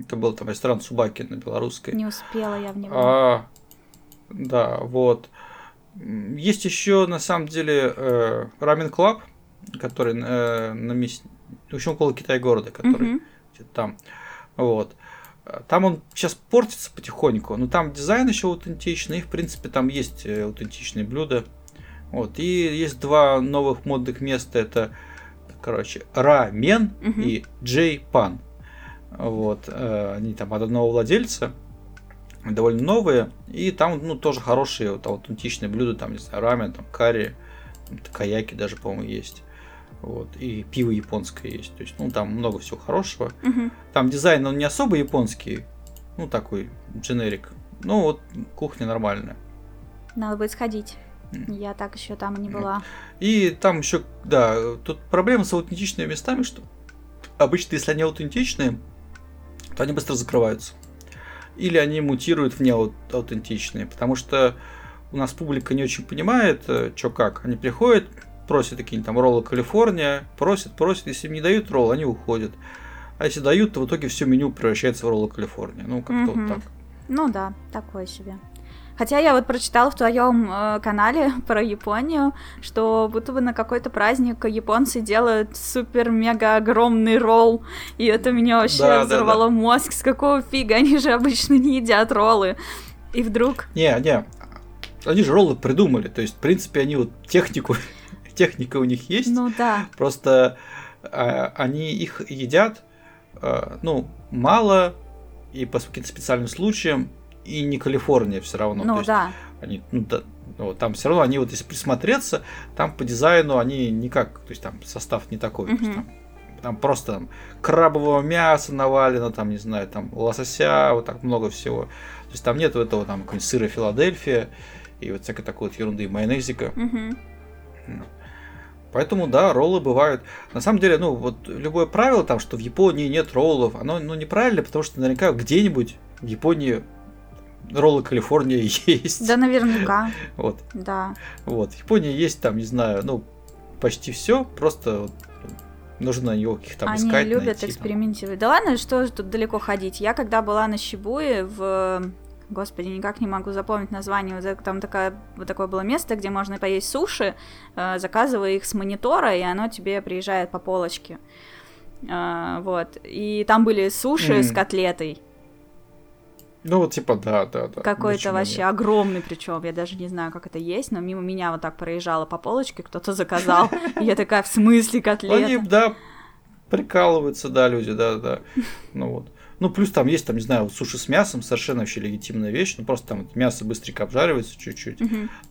Это был там ресторан Цубаки на белорусской. Не успела я в него. А, да, вот. Есть еще, на самом деле, э, Ramen Club, который э, на месте, в общем, около Китай-города, который Мгм. где-то там. Вот. Там он сейчас портится потихоньку, но там дизайн еще аутентичный, и, в принципе, там есть э, аутентичные блюда. Вот. И есть два новых модных места, это, короче, Рамен Мгм. и Джей Пан. Вот. э, Они там от одного владельца, довольно новые, и там, ну, тоже хорошие вот, аутентичные блюда, там, не знаю, рамен, там, карри, там, каяки даже, по-моему, есть. Вот, и пиво японское есть. То есть, ну, там много всего хорошего. Мгм. Там дизайн, он не особо японский, ну, такой, дженерик. Ну, вот, кухня нормальная. Надо будет сходить. Я так еще там не была. И там еще, да, тут проблема с аутентичными местами, что обычно, если они аутентичные, то они быстро закрываются. Или они мутируют в неаутентичные, потому что у нас публика не очень понимает, что как. Они приходят, просят какие-нибудь там роллы Калифорния, просят, просят, если им не дают ролл, они уходят. А если дают, то в итоге все меню превращается в роллы Калифорния. Ну, как-то Мгм. вот так. Ну да, такое себе. Хотя я вот прочитала в твоем э, канале про Японию, что будто бы на какой-то праздник японцы делают супер-мега огромный ролл, и это меня вообще Да, да, взорвало мозг. С какого фига? Они же обычно не едят роллы. И вдруг... Не, не. Они же роллы придумали. То есть, в принципе, они вот технику, техника у них есть. Ну да. Просто а, они их едят, а, ну, мало и по каким-то специальным случаям, и не Калифорния все равно. Ну, То есть да. они, ну, да, ну, вот там все равно они вот если присмотреться, там по дизайну они никак, то есть там состав не такой. то есть Мгм. там, там просто там, крабового мяса навалено, там, не знаю, там лосося, вот так много всего. То есть там нет этого там какой-нибудь сыра Филадельфия и вот всякой такой вот ерунды, майонезика. Мгм. Поэтому, да, роллы бывают. На самом деле, ну, вот любое правило там, что в Японии нет роллов, оно ну, неправильно, потому что наверняка где-нибудь в Японии роллы Калифорния есть. Да, наверняка. Вот. Да. Вот. В Японии есть там, не знаю, ну, почти все, просто вот, нужно его каких там Они искать. любят найти, экспериментировать. Да ладно, что тут далеко ходить. Я когда была на Шибуе в Господи, никак не могу запомнить название. Вот там такая, вот такое было место, где можно поесть суши, э, заказывая их с монитора, и оно тебе приезжает по полочке. Э, вот. И там были суши Мгм. с котлетой. Ну, вот типа, да, да, да. Какой-то вообще нет? огромный, причем я даже не знаю, как это есть, но мимо меня вот так проезжала по полочке, кто-то заказал. Я такая, в смысле Ну, Они, котлета? да, прикалываются, да, люди, да, да. Ну вот. Ну, плюс там есть, там, не знаю, суши с мясом, совершенно вообще легитимная вещь. Ну, просто там мясо быстренько обжаривается чуть-чуть.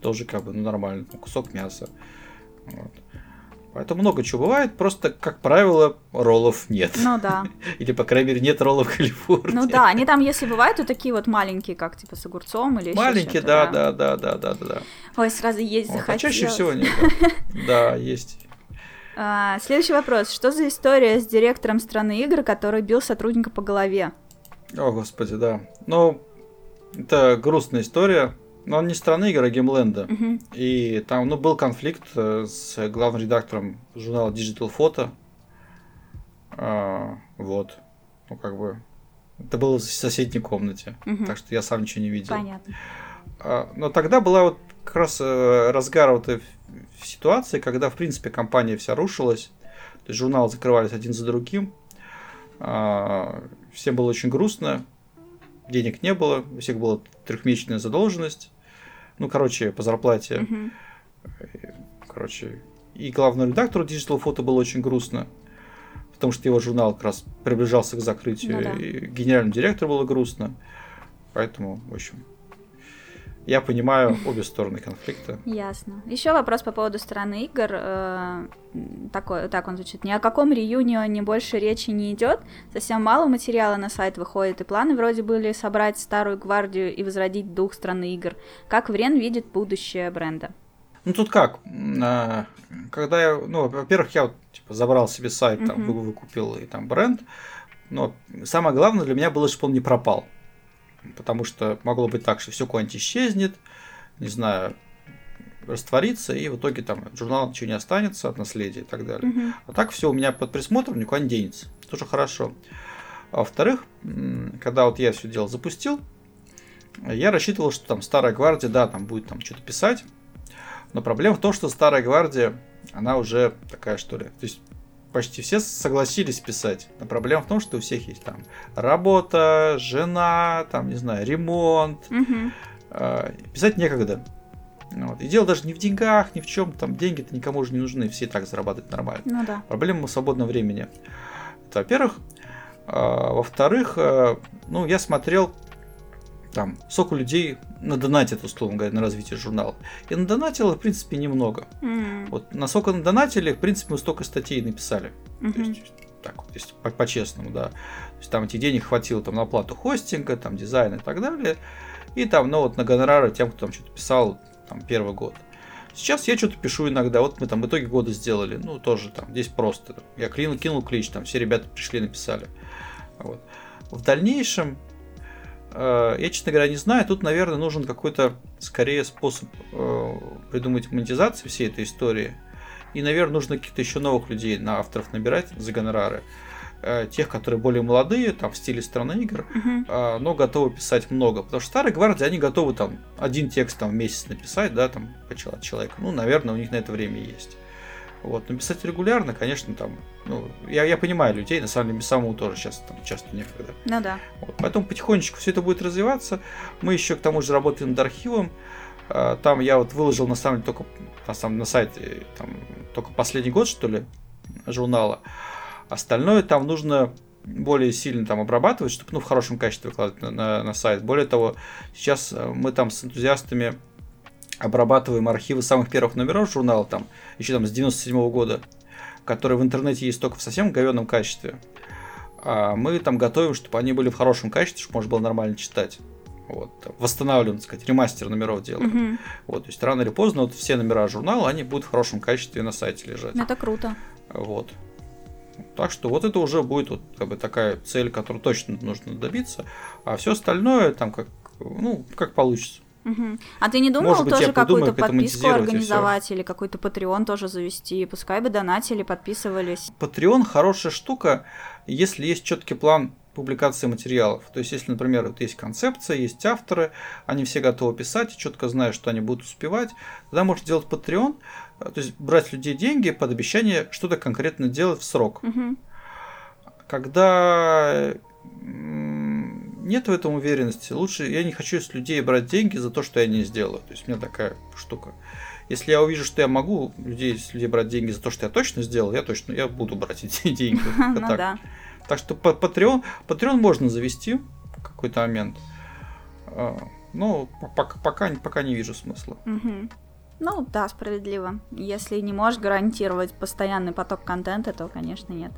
Тоже как бы, ну, нормально, там, кусок мяса. Вот. Поэтому много чего бывает, просто, как правило, роллов нет. Ну да. Или, по крайней мере, нет роллов в Калифорнии. Ну да, они там, если бывают, то такие вот маленькие, как типа с огурцом или Маленькие, да, да, да, да, да, да, да. Ой, сразу есть Вот, а захотелось. чаще всего нет. Да, Да, есть. А, следующий вопрос. Что за история с директором страны игр, который бил сотрудника по голове? О, господи, да. Ну, это грустная история. Но он не страны игр, а геймленда. Мгм. И там, ну, был конфликт э, с главным редактором журнала Digital Photo. А, вот. Ну, как бы... Это было в соседней комнате. Мгм. Так что я сам ничего не видел. Понятно. А, Но тогда была вот как раз э, разгар вот ситуации, когда, в принципе, компания вся рушилась. То есть журналы закрывались один за другим. А, Всем было очень грустно. Денег не было. У всех была трехмесячная задолженность. Ну, короче, по зарплате. Мгм. Короче, и главному редактору Digital Photo было очень грустно, потому что его журнал как раз приближался к закрытию, Ну да. и генеральному директору было грустно. Поэтому, в общем, я понимаю обе стороны конфликта. Ясно. Еще вопрос по поводу стороны игр. э, Такой, так он звучит. Ни о каком реюнионе больше речи не идет. Совсем мало материала на сайт выходит, и планы вроде были собрать старую гвардию и возродить дух страны игр. Как Врен видит будущее бренда? Ну тут как, а, когда я, ну, во-первых, я вот, типа, забрал себе сайт, там, выкупил и там бренд, но самое главное для меня было, чтобы он не пропал, потому что могло быть так, что все куда-нибудь исчезнет, не знаю, растворится, и в итоге там от журнала ничего не останется, от наследия и так далее. Мгм. А так все у меня под присмотром, никуда не денется. Тоже хорошо. А во-вторых, когда вот я все дело запустил, я рассчитывал, что там старая гвардия, да, там будет там что-то писать. Но проблема в том, что старая гвардия, она уже такая, что ли. То есть почти все согласились писать. Но проблема в том, что у всех есть там работа, жена, там, не знаю, ремонт. Мгм. А, Писать некогда. Вот. И дело даже не в деньгах, ни в чем. Там деньги-то никому уже не нужны, все и так зарабатывают нормально. Ну да. Проблема в свободном времени. Это во-первых. А, Во-вторых, а, ну, я смотрел, там, сколько людей надонатит, условно говоря, на развитие журнала. И надонатило, в принципе, немного. М, Вот насколько надонатили, в принципе, мы столько статей написали. То мгм. есть, так вот, если по- по-честному, да. То есть там этих денег хватило там на оплату хостинга, там дизайна и так далее. И там, ну вот на гонорары тем, кто там что-то писал, там первый год. Сейчас я что-то пишу иногда, вот мы там в итоге года сделали, ну тоже там, здесь просто. Я кинул, кинул клич, там все ребята пришли, написали. Вот. В дальнейшем, я, честно говоря, не знаю, тут, наверное, нужен какой-то, скорее, способ э, придумать монетизацию всей этой истории. И, наверное, нужно каких-то еще новых людей на авторов набирать за гонорары. Э, Тех, которые более молодые, там, в стиле страны игр, но готовы писать много. Потому что старые гвардии, они готовы там один текст там, в месяц написать, да, там, по чел- от человека. Ну, наверное, у них на это время есть. Вот, но писать регулярно, конечно, там, ну, я, я понимаю людей, на самом деле, самому тоже сейчас там часто некогда. Ну да. Вот, поэтому потихонечку все это будет развиваться. Мы еще к тому же работаем над архивом. А, Там я вот выложил на самом деле только на, самом, на сайте там, только последний год, что ли, журнала. Остальное там нужно более сильно там обрабатывать, чтобы ну, в хорошем качестве выкладывать на, на- на сайт. Более того, сейчас э, мы там с энтузиастами обрабатываем архивы самых первых номеров журнала, там, еще там с 97 года, которые в интернете есть только в совсем говенном качестве. А мы там готовим, чтобы они были в хорошем качестве, чтобы можно было нормально читать. Вот, восстанавливаем, так сказать, ремастер номеров делаем. Мгм. Вот, то есть рано или поздно вот все номера журнала, они будут в хорошем качестве на сайте лежать. Это круто. Вот. Так что вот это уже будет вот как бы такая цель, которую точно нужно добиться, а все остальное там как ну как получится. А ты не думал Может быть, тоже какую-то подписку организовать или какой-то Patreon тоже завести? Пускай бы донатили, подписывались. Patreon хорошая штука, если есть четкий план публикации материалов. То есть, если, например, вот есть концепция, есть авторы, они все готовы писать, четко знают, что они будут успевать, тогда можно делать Patreon, э, то есть брать людей деньги под обещание что-то конкретно делать в срок. Мгм. Когда нет в этом уверенности, лучше я не хочу с людей брать деньги за то, что я не сделаю. То есть у меня такая штука. Если я увижу, что я могу людей, с людей брать деньги за то, что я точно сделал, я точно я буду брать эти деньги. Ну так. да. Так что Patreon, Patreon можно завести в какой-то момент. А, Но пока, пока, пока не вижу смысла. Ну да, справедливо. Если не можешь гарантировать постоянный поток контента, то, конечно, нет.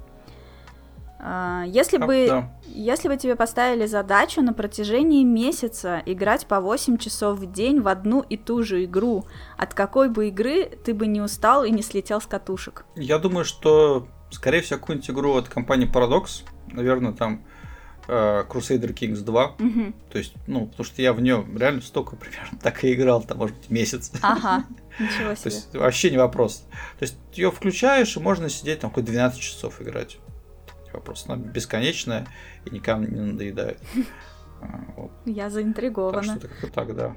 А, Если А, бы, да. если бы тебе поставили задачу на протяжении месяца играть по 8 часов в день в одну и ту же игру, от какой бы игры ты бы не устал и не слетел с катушек? Я думаю, что, скорее всего, какую-нибудь игру от компании Paradox, наверное, там э, Crusader Kings 2. Мгм. То есть, ну, потому что я в нее реально столько примерно так и играл, там, может быть, месяц. Ага, ничего То себе. есть, вообще не вопрос. То есть, ее включаешь, и можно сидеть там хоть 12 часов играть. Не вопрос. Она бесконечная и никому не надоедает. А, вот. Я Так заинтригована. что это как-то так, да.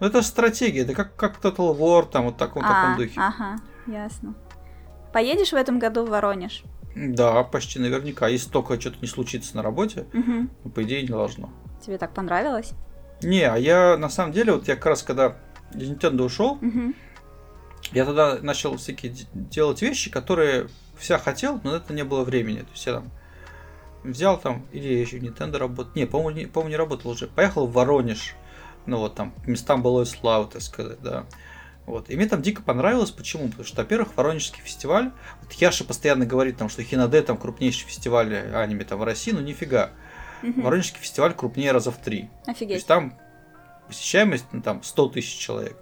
Ну, это стратегия, это как, как Total War, там, вот так, вот таком А, духе. Ага, ясно. Поедешь в этом году в Воронеж? Да, почти наверняка. Если только что-то не случится на работе, Мгм. ну, по идее, не должно. Тебе так понравилось? Не, а я на самом деле, вот я как раз когда из Nintendo ушел, Мгм. я тогда начал всякие делать вещи, которые вся хотел, но это не было времени. То есть я там взял там, или я еще в Nintendo работал, не, по-моему, не, по-моему, не работал уже. Поехал в Воронеж, ну вот там, к местам былой славы, так сказать, да. Вот. И мне там дико понравилось. Почему? Потому что, во-первых, Воронежский фестиваль. Вот Яша постоянно говорит, там, что Хинаде там крупнейший фестиваль аниме там в России, ну нифига. Мгм. Воронежский фестиваль крупнее раза в три. То Офигеть. есть там посещаемость ну, там 100 тысяч человек.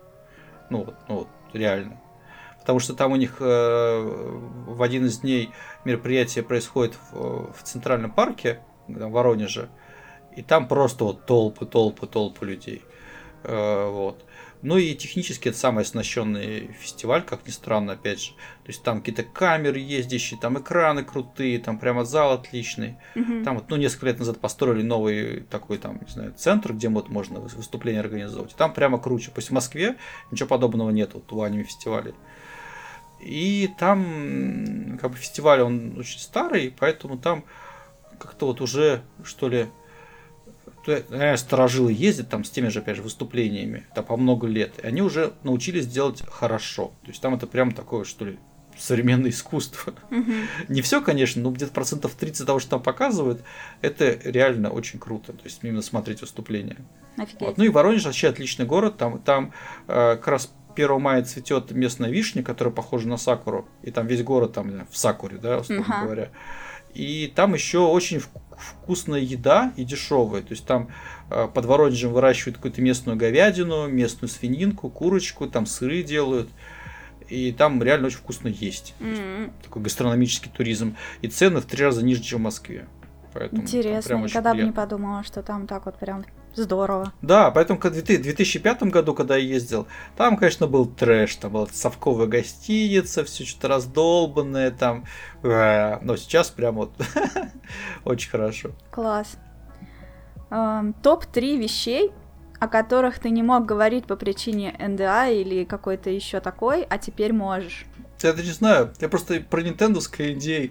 Ну вот, ну вот, реально. Потому что там у них э, в один из дней мероприятие происходит в, в Центральном парке, в Воронеже, и там просто вот толпы, толпы, толпы людей. Э, вот. Ну и технически это самый оснащенный фестиваль, как ни странно, опять же. То есть там какие-то камеры ездящие, там экраны крутые, там прямо зал отличный. Мгм. Там вот, ну, несколько лет назад построили новый такой там, не знаю, центр, где вот можно выступления организовывать. Там прямо круче. Пусть в Москве ничего подобного нет вот у аниме фестивалей. И там как бы фестиваль, он очень старый, поэтому там как-то вот уже, что ли, наверное, сторожилы ездят там с теми же, опять же, выступлениями, там по много лет, и они уже научились делать хорошо. То есть там это прям такое, что ли, современное искусство. Не все, конечно, но где-то процентов 30 того, что там показывают, это реально очень круто. То есть именно смотреть выступления. Офигеть. Вот. Ну и Воронеж вообще отличный город. Там, там э, как раз 1 мая цветет местная вишня, которая похожа на сакуру. И там весь город там в сакуре, да, условно Ага. говоря. И там еще очень вк- вкусная еда и дешевая. То есть там э, под Воронежем выращивают какую-то местную говядину, местную свининку, курочку, там сыры делают. И там реально очень вкусно есть. М, такой гастрономический туризм. И цены в три раза ниже, чем в Москве. Поэтому Интересно, никогда бы не приятно. подумала, что там так вот прям здорово. Да, поэтому в 2005 году, когда я ездил, там, конечно, был трэш, там была совковая гостиница, все что-то раздолбанное, там, э, но сейчас прям вот очень хорошо. Класс. Эм, Топ-3 вещей, о которых ты не мог говорить по причине НДА или какой-то еще такой, а теперь можешь. Я даже не знаю, я просто про NDA.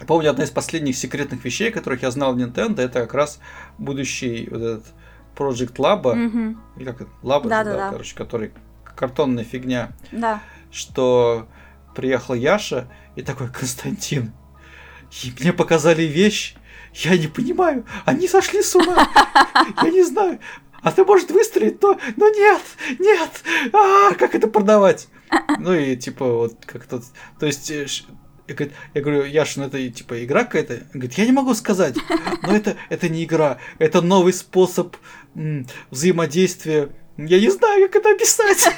Я помню, одна из последних секретных вещей, которых я знал Nintendo, это как раз будущий вот этот Project Labo, Мгм. или как это, Labo, же, Да-да-да. короче, который картонная фигня. Да. что приехал Яша и такой Константин. И мне показали вещь, я не понимаю, они сошли с ума, я не знаю. А ты, может, выстрелить, но, но нет, нет, а, как это продавать? Ну и типа вот как-то, то есть э, Я, говорит, я говорю, Яша, ну это типа игра какая-то? Он говорит, я не могу сказать, но это, это не игра, это новый способ м, взаимодействия я не знаю, как это описать.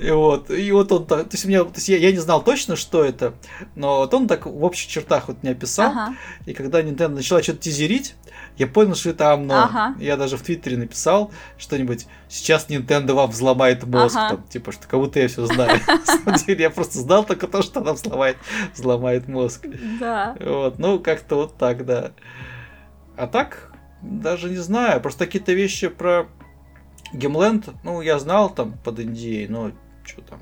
И вот, и вот он так, то есть, меня, то есть я, я не знал точно, что это, но вот он так в общих чертах вот не описал. Ага. И когда Nintendo начала что-то тизерить, я понял, что это омно. Ага. Я даже в Твиттере написал что-нибудь, сейчас Nintendo вам взломает мозг, ага. там, типа, что как будто я все знаю. На самом деле, я просто знал только то, что она взломает, взломает мозг. Да. Вот, ну, как-то вот так, да. А так, даже не знаю, просто какие-то вещи про Гемленд, ну, я знал там под Индией, но что там.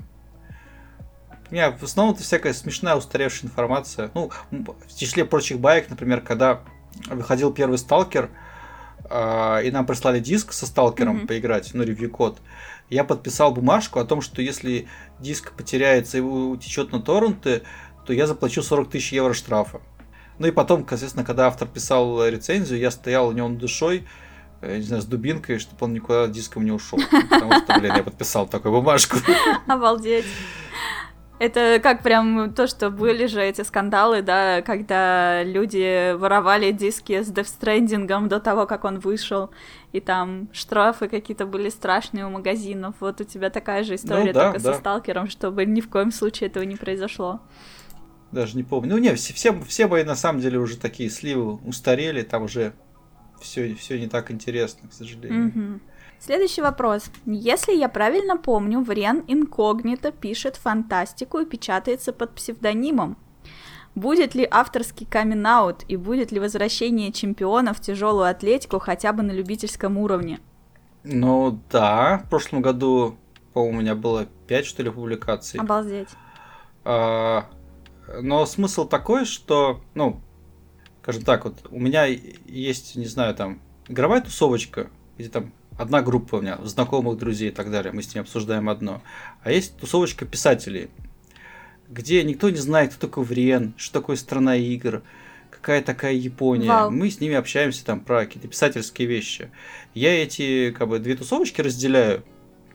У меня в основном это всякая смешная устаревшая информация. Ну, в числе прочих баек, например, когда выходил первый сталкер, э, и нам прислали диск со сталкером mm-hmm. поиграть, ну, ревью-код, я подписал бумажку о том, что если диск потеряется и утечет на торренты, то я заплачу 40 тысяч евро штрафа. Ну и потом, естественно, когда автор писал рецензию, я стоял у него над душой, э, не знаю, с дубинкой, чтобы он никуда диском не ушел. Потому что, блин, я подписал такую бумажку. Обалдеть. Это как прям то, что были же эти скандалы, да, когда люди воровали диски с Stranding до того, как он вышел, и там штрафы какие-то были страшные у магазинов. Вот у тебя такая же история, ну, да, только да. со сталкером, чтобы ни в коем случае этого не произошло. Даже не помню. Ну, не, все, все, все бои на самом деле уже такие сливы устарели, там уже все, все не так интересно, к сожалению. Угу. Следующий вопрос. Если я правильно помню, Врен Инкогнито пишет фантастику и печатается под псевдонимом. Будет ли авторский камин и будет ли возвращение чемпиона в тяжелую атлетику хотя бы на любительском уровне? Ну да, в прошлом году, по-моему, у меня было 5 что ли публикаций. Обалдеть. А, но смысл такой, что, ну, скажем так, вот у меня есть, не знаю, там, игровая тусовочка, где там одна группа у меня, знакомых, друзей и так далее, мы с ними обсуждаем одно. А есть тусовочка писателей, где никто не знает, кто такой Врен, что такое страна игр, какая такая Япония. Вау. Мы с ними общаемся там про какие-то писательские вещи. Я эти, как бы, две тусовочки разделяю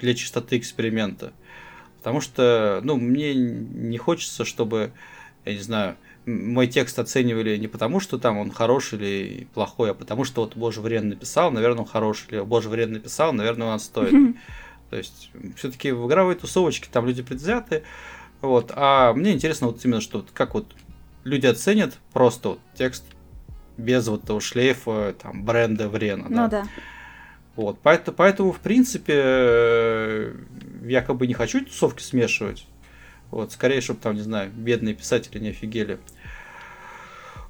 для чистоты эксперимента. Потому что, ну, мне не хочется, чтобы я не знаю, мой текст оценивали не потому, что там он хороший или плохой, а потому что вот Боже Врен написал, наверное, он хороший, или Боже Врен написал, наверное, он стоит. То есть, все-таки в игровой тусовочке там люди предвзяты. Вот. А мне интересно вот именно, что как вот люди оценят просто вот текст без вот того шлейфа там бренда Врена. Ну да. да. Вот, поэтому, поэтому, в принципе, э, я как бы не хочу тусовки смешивать. Вот, скорее, чтобы там, не знаю, бедные писатели не офигели.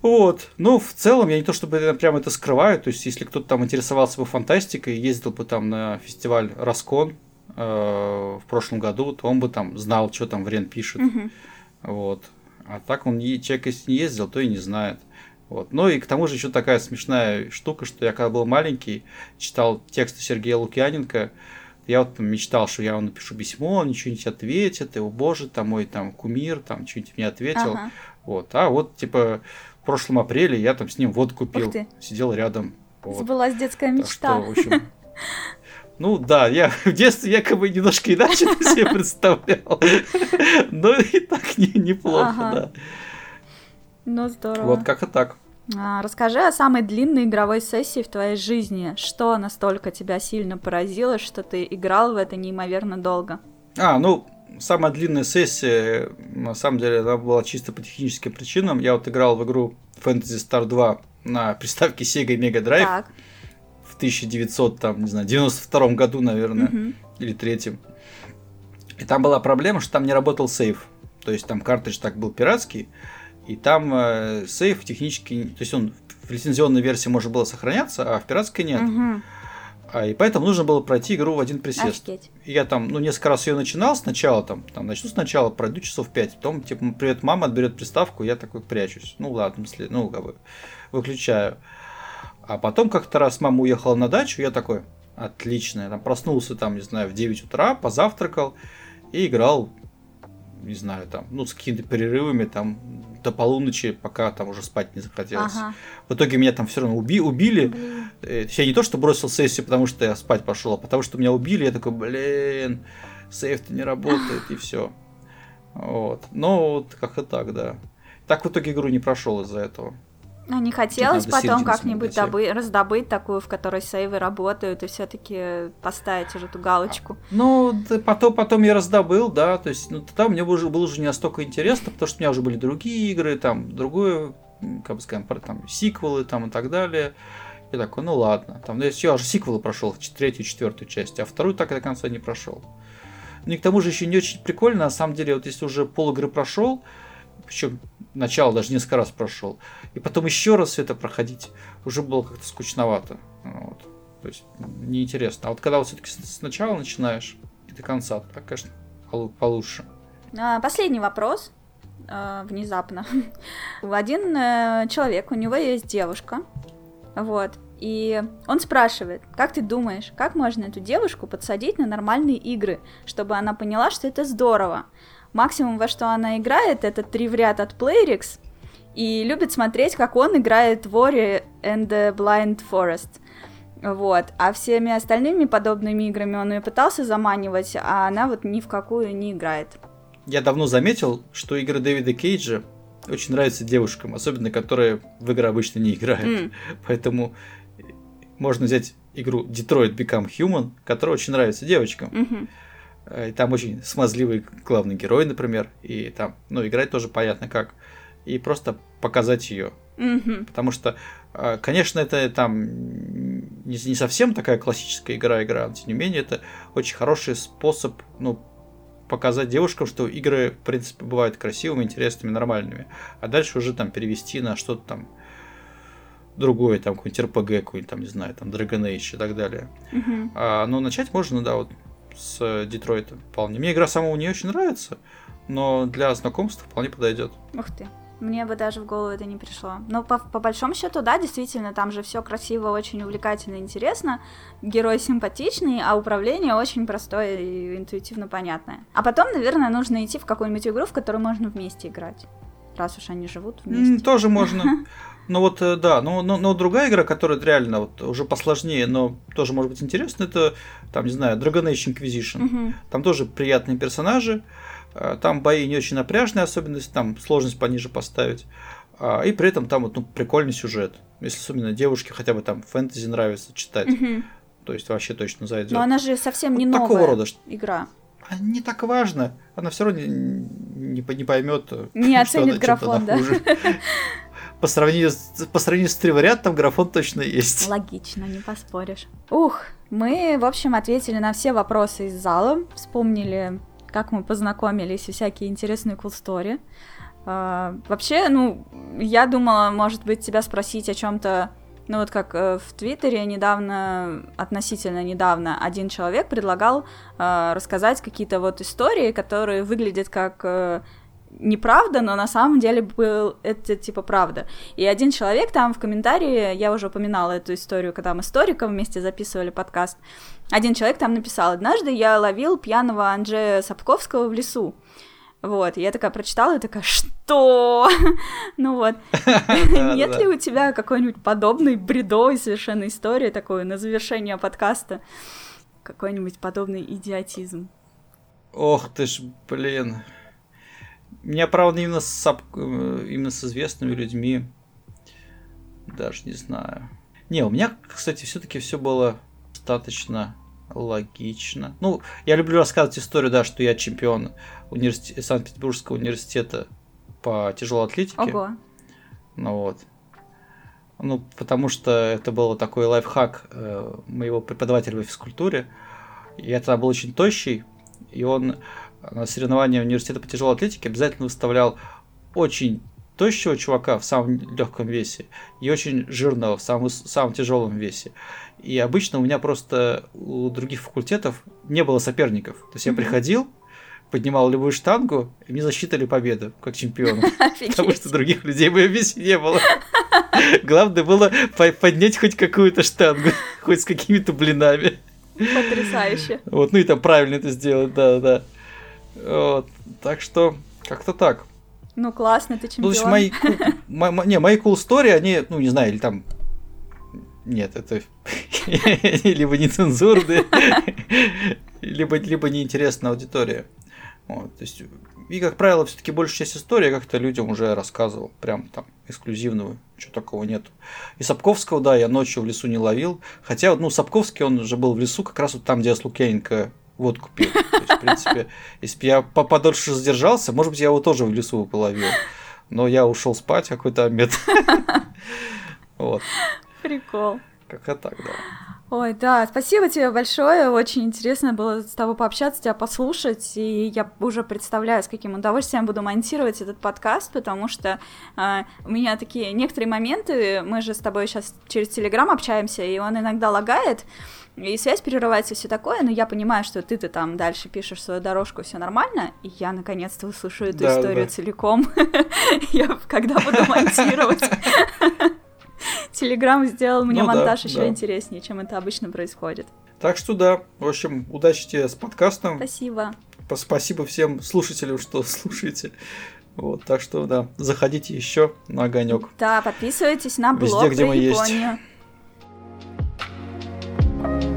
Вот. Ну, в целом, я не то чтобы прям это скрываю. То есть, если кто-то там интересовался бы фантастикой, ездил бы там на фестиваль Раскон э, в прошлом году, то он бы там знал, что там Врен пишет. Угу. Вот. А так он, человек, если не ездил, то и не знает. Вот. Ну и к тому же еще такая смешная штука, что я когда был маленький, читал тексты Сергея Лукьяненко, я вот там мечтал, что я ему напишу письмо, он что-нибудь ответит, и, о боже, там мой там кумир, там что-нибудь мне ответил. Ага. Вот. А вот, типа, прошлом апреле я там с ним вот купил, сидел рядом. Вот. Сбылась детская мечта. Так что, в общем, ну да, я в детстве якобы немножко иначе себе представлял. Но и так не, неплохо, да. Ну здорово. Вот как-то так. А, расскажи о самой длинной игровой сессии в твоей жизни. Что настолько тебя сильно поразило, что ты играл в это неимоверно долго? А, ну, самая длинная сессия, на самом деле, она была чисто по техническим причинам. Я вот играл в игру Fantasy Star 2 на приставке Sega Mega Drive так. в 1900, там, не знаю, 92 году, наверное, угу. или третьем. И там была проблема, что там не работал сейф. То есть там картридж так был пиратский, и там э, сейф технически, то есть он в лицензионной версии может было сохраняться, а в пиратской нет. Угу. А, и поэтому нужно было пройти игру в один присест. Офигеть. Я там, ну, несколько раз ее начинал сначала, там, там, начну сначала, пройду часов 5, потом, типа, привет, мама отберет приставку, я такой прячусь. Ну, ладно, если, ну, как бы, выключаю. А потом как-то раз мама уехала на дачу, я такой, отлично, я там проснулся, там, не знаю, в 9 утра, позавтракал и играл не знаю, там, ну, с какими-то перерывами, там, до полуночи, пока там уже спать не захотелось. Ага. В итоге меня там все равно уби убили. Блин. Э, я не то, что бросил сессию, потому что я спать пошел, а потому что меня убили. Я такой, блин, сейф-то не работает, и все. Вот. Но вот как-то так, да. Так в итоге игру не прошел из-за этого. А не хотелось потом как-нибудь добы- раздобыть такую, в которой сейвы работают, и все-таки поставить уже эту галочку. Ну, потом, потом я раздобыл, да, то есть, ну, тогда мне уже, было уже не настолько интересно, потому что у меня уже были другие игры, там, другое, как бы скажем, там, сиквелы там и так далее. И такой, ну ладно. Там, я уже сиквелы прошел, третью, четвертую часть, а вторую так до конца не прошел. Ну и к тому же еще не очень прикольно, на самом деле, вот если уже пол игры прошел, причем начало даже несколько раз прошел, и потом еще раз все это проходить, уже было как-то скучновато. Вот. То есть неинтересно. А вот когда вот все-таки сначала начинаешь и до конца, так, конечно, получше. А, последний вопрос. А, внезапно. Один э, человек, у него есть девушка, вот, и он спрашивает, как ты думаешь, как можно эту девушку подсадить на нормальные игры, чтобы она поняла, что это здорово. Максимум, во что она играет, это три в ряд от Playrix, и любит смотреть, как он играет в Ori and the Blind Forest. Вот. А всеми остальными подобными играми он ее пытался заманивать, а она вот ни в какую не играет. Я давно заметил, что игры Дэвида Кейджа очень нравятся девушкам, особенно которые в игры обычно не играют. Mm. Поэтому можно взять игру Detroit Become Human, которая очень нравится девочкам. Mm-hmm. И там очень смазливый главный герой, например, и там, ну, играть тоже понятно как. И просто показать ее. Mm-hmm. Потому что, а, конечно, это там не, не совсем такая классическая игра-игра, но тем не менее, это очень хороший способ, ну, показать девушкам, что игры, в принципе, бывают красивыми, интересными, нормальными. А дальше уже там перевести на что-то там другое, там какой-нибудь RPG, какой-нибудь там, не знаю, там Dragon Age и так далее. Mm-hmm. А, но начать можно, да, вот с Детройта вполне. Мне игра самого не очень нравится, но для знакомства вполне подойдет. Ух ты. Мне бы даже в голову это не пришло. Но по, по большому счету, да, действительно, там же все красиво, очень увлекательно, интересно. Герой симпатичный, а управление очень простое и интуитивно понятное. А потом, наверное, нужно идти в какую-нибудь игру, в которую можно вместе играть. Раз уж они живут вместе. тоже можно. Ну вот, э, да, но, но, но другая игра, которая реально вот уже посложнее, но тоже может быть интересна, это, там, не знаю, Dragon Age Inquisition. Угу. Там тоже приятные персонажи, там бои не очень напряжные особенности, там сложность пониже поставить. А, и при этом там вот ну, прикольный сюжет. Если особенно девушке хотя бы там фэнтези нравится читать, угу. то есть вообще точно зайдет. Но она же совсем не вот новая такого рода, игра. А не так важно. Она все равно не, не, не поймет. Не оценит графон, да. по сравнению с, по сравнению с Тривариат, там графон точно есть. Логично, не поспоришь. Ух, мы, в общем, ответили на все вопросы из зала, вспомнили, как мы познакомились и всякие интересные cool story. Uh, вообще, ну, я думала, может быть, тебя спросить о чем-то ну вот как э, в Твиттере недавно, относительно недавно, один человек предлагал э, рассказать какие-то вот истории, которые выглядят как э, неправда, но на самом деле был это типа правда. И один человек там в комментарии, я уже упоминала эту историю, когда мы с Ториком вместе записывали подкаст, один человек там написал, однажды я ловил пьяного Анджея Сапковского в лесу. Вот, и я такая прочитала и такая, что? ну вот, нет ли у тебя какой-нибудь подобной бредовой совершенно истории такой на завершение подкаста? Какой-нибудь подобный идиотизм? Ох ты ж, блин. Меня, правда, именно с, э, именно с известными людьми даже не знаю. Не, у меня, кстати, все-таки все было достаточно логично. Ну, я люблю рассказывать историю, да, что я чемпион университет, Санкт-Петербургского университета по тяжелой атлетике. Ого. Ну вот. Ну, потому что это был такой лайфхак э, моего преподавателя в физкультуре. Я тогда был очень тощий, и он на соревнования университета по тяжелой атлетике обязательно выставлял очень тощего чувака в самом легком весе и очень жирного в самом, самом тяжелом весе. И обычно у меня просто у других факультетов не было соперников. То есть я приходил, поднимал любую штангу, и мне засчитали победу, как чемпион. Потому что других людей в весе не было. Главное было поднять хоть какую-то штангу, хоть с какими-то блинами. Потрясающе. Вот, ну и там правильно это сделать, да, да. Вот, так что, как-то так. Ну, классно, ты чемпион. Ну, то есть мои, не, мои cool story, они, ну, не знаю, или там... Нет, это либо нецензурные, либо, либо неинтересная аудитория. Вот, то есть И, как правило, все-таки большая часть истории как-то людям уже рассказывал. Прям там эксклюзивного, ничего такого нету. И Сапковского, да, я ночью в лесу не ловил. Хотя, ну, Сапковский, он же был в лесу как раз вот там, где я с Лукьяненко водку пил. То есть, в принципе, если бы я подольше задержался, может быть, я его тоже в лесу половил. Но я ушел спать какой-то обед. Вот. Прикол. Как-то так, да. Ой, да, спасибо тебе большое, очень интересно было с тобой пообщаться, тебя послушать, и я уже представляю, с каким удовольствием буду монтировать этот подкаст, потому что э, у меня такие некоторые моменты, мы же с тобой сейчас через Телеграм общаемся, и он иногда лагает, и связь прерывается, все такое, но я понимаю, что ты-то там дальше пишешь свою дорожку, все нормально, и я наконец-то услышу эту да, историю да. целиком, я когда буду монтировать. Телеграм сделал мне ну, монтаж да, еще да. интереснее, чем это обычно происходит. Так что да, в общем, удачи тебе с подкастом. Спасибо. Спасибо всем слушателям, что слушаете. Вот, так что да, заходите еще на огонек. Да, подписывайтесь на блог Везде, где мы Японию. Есть.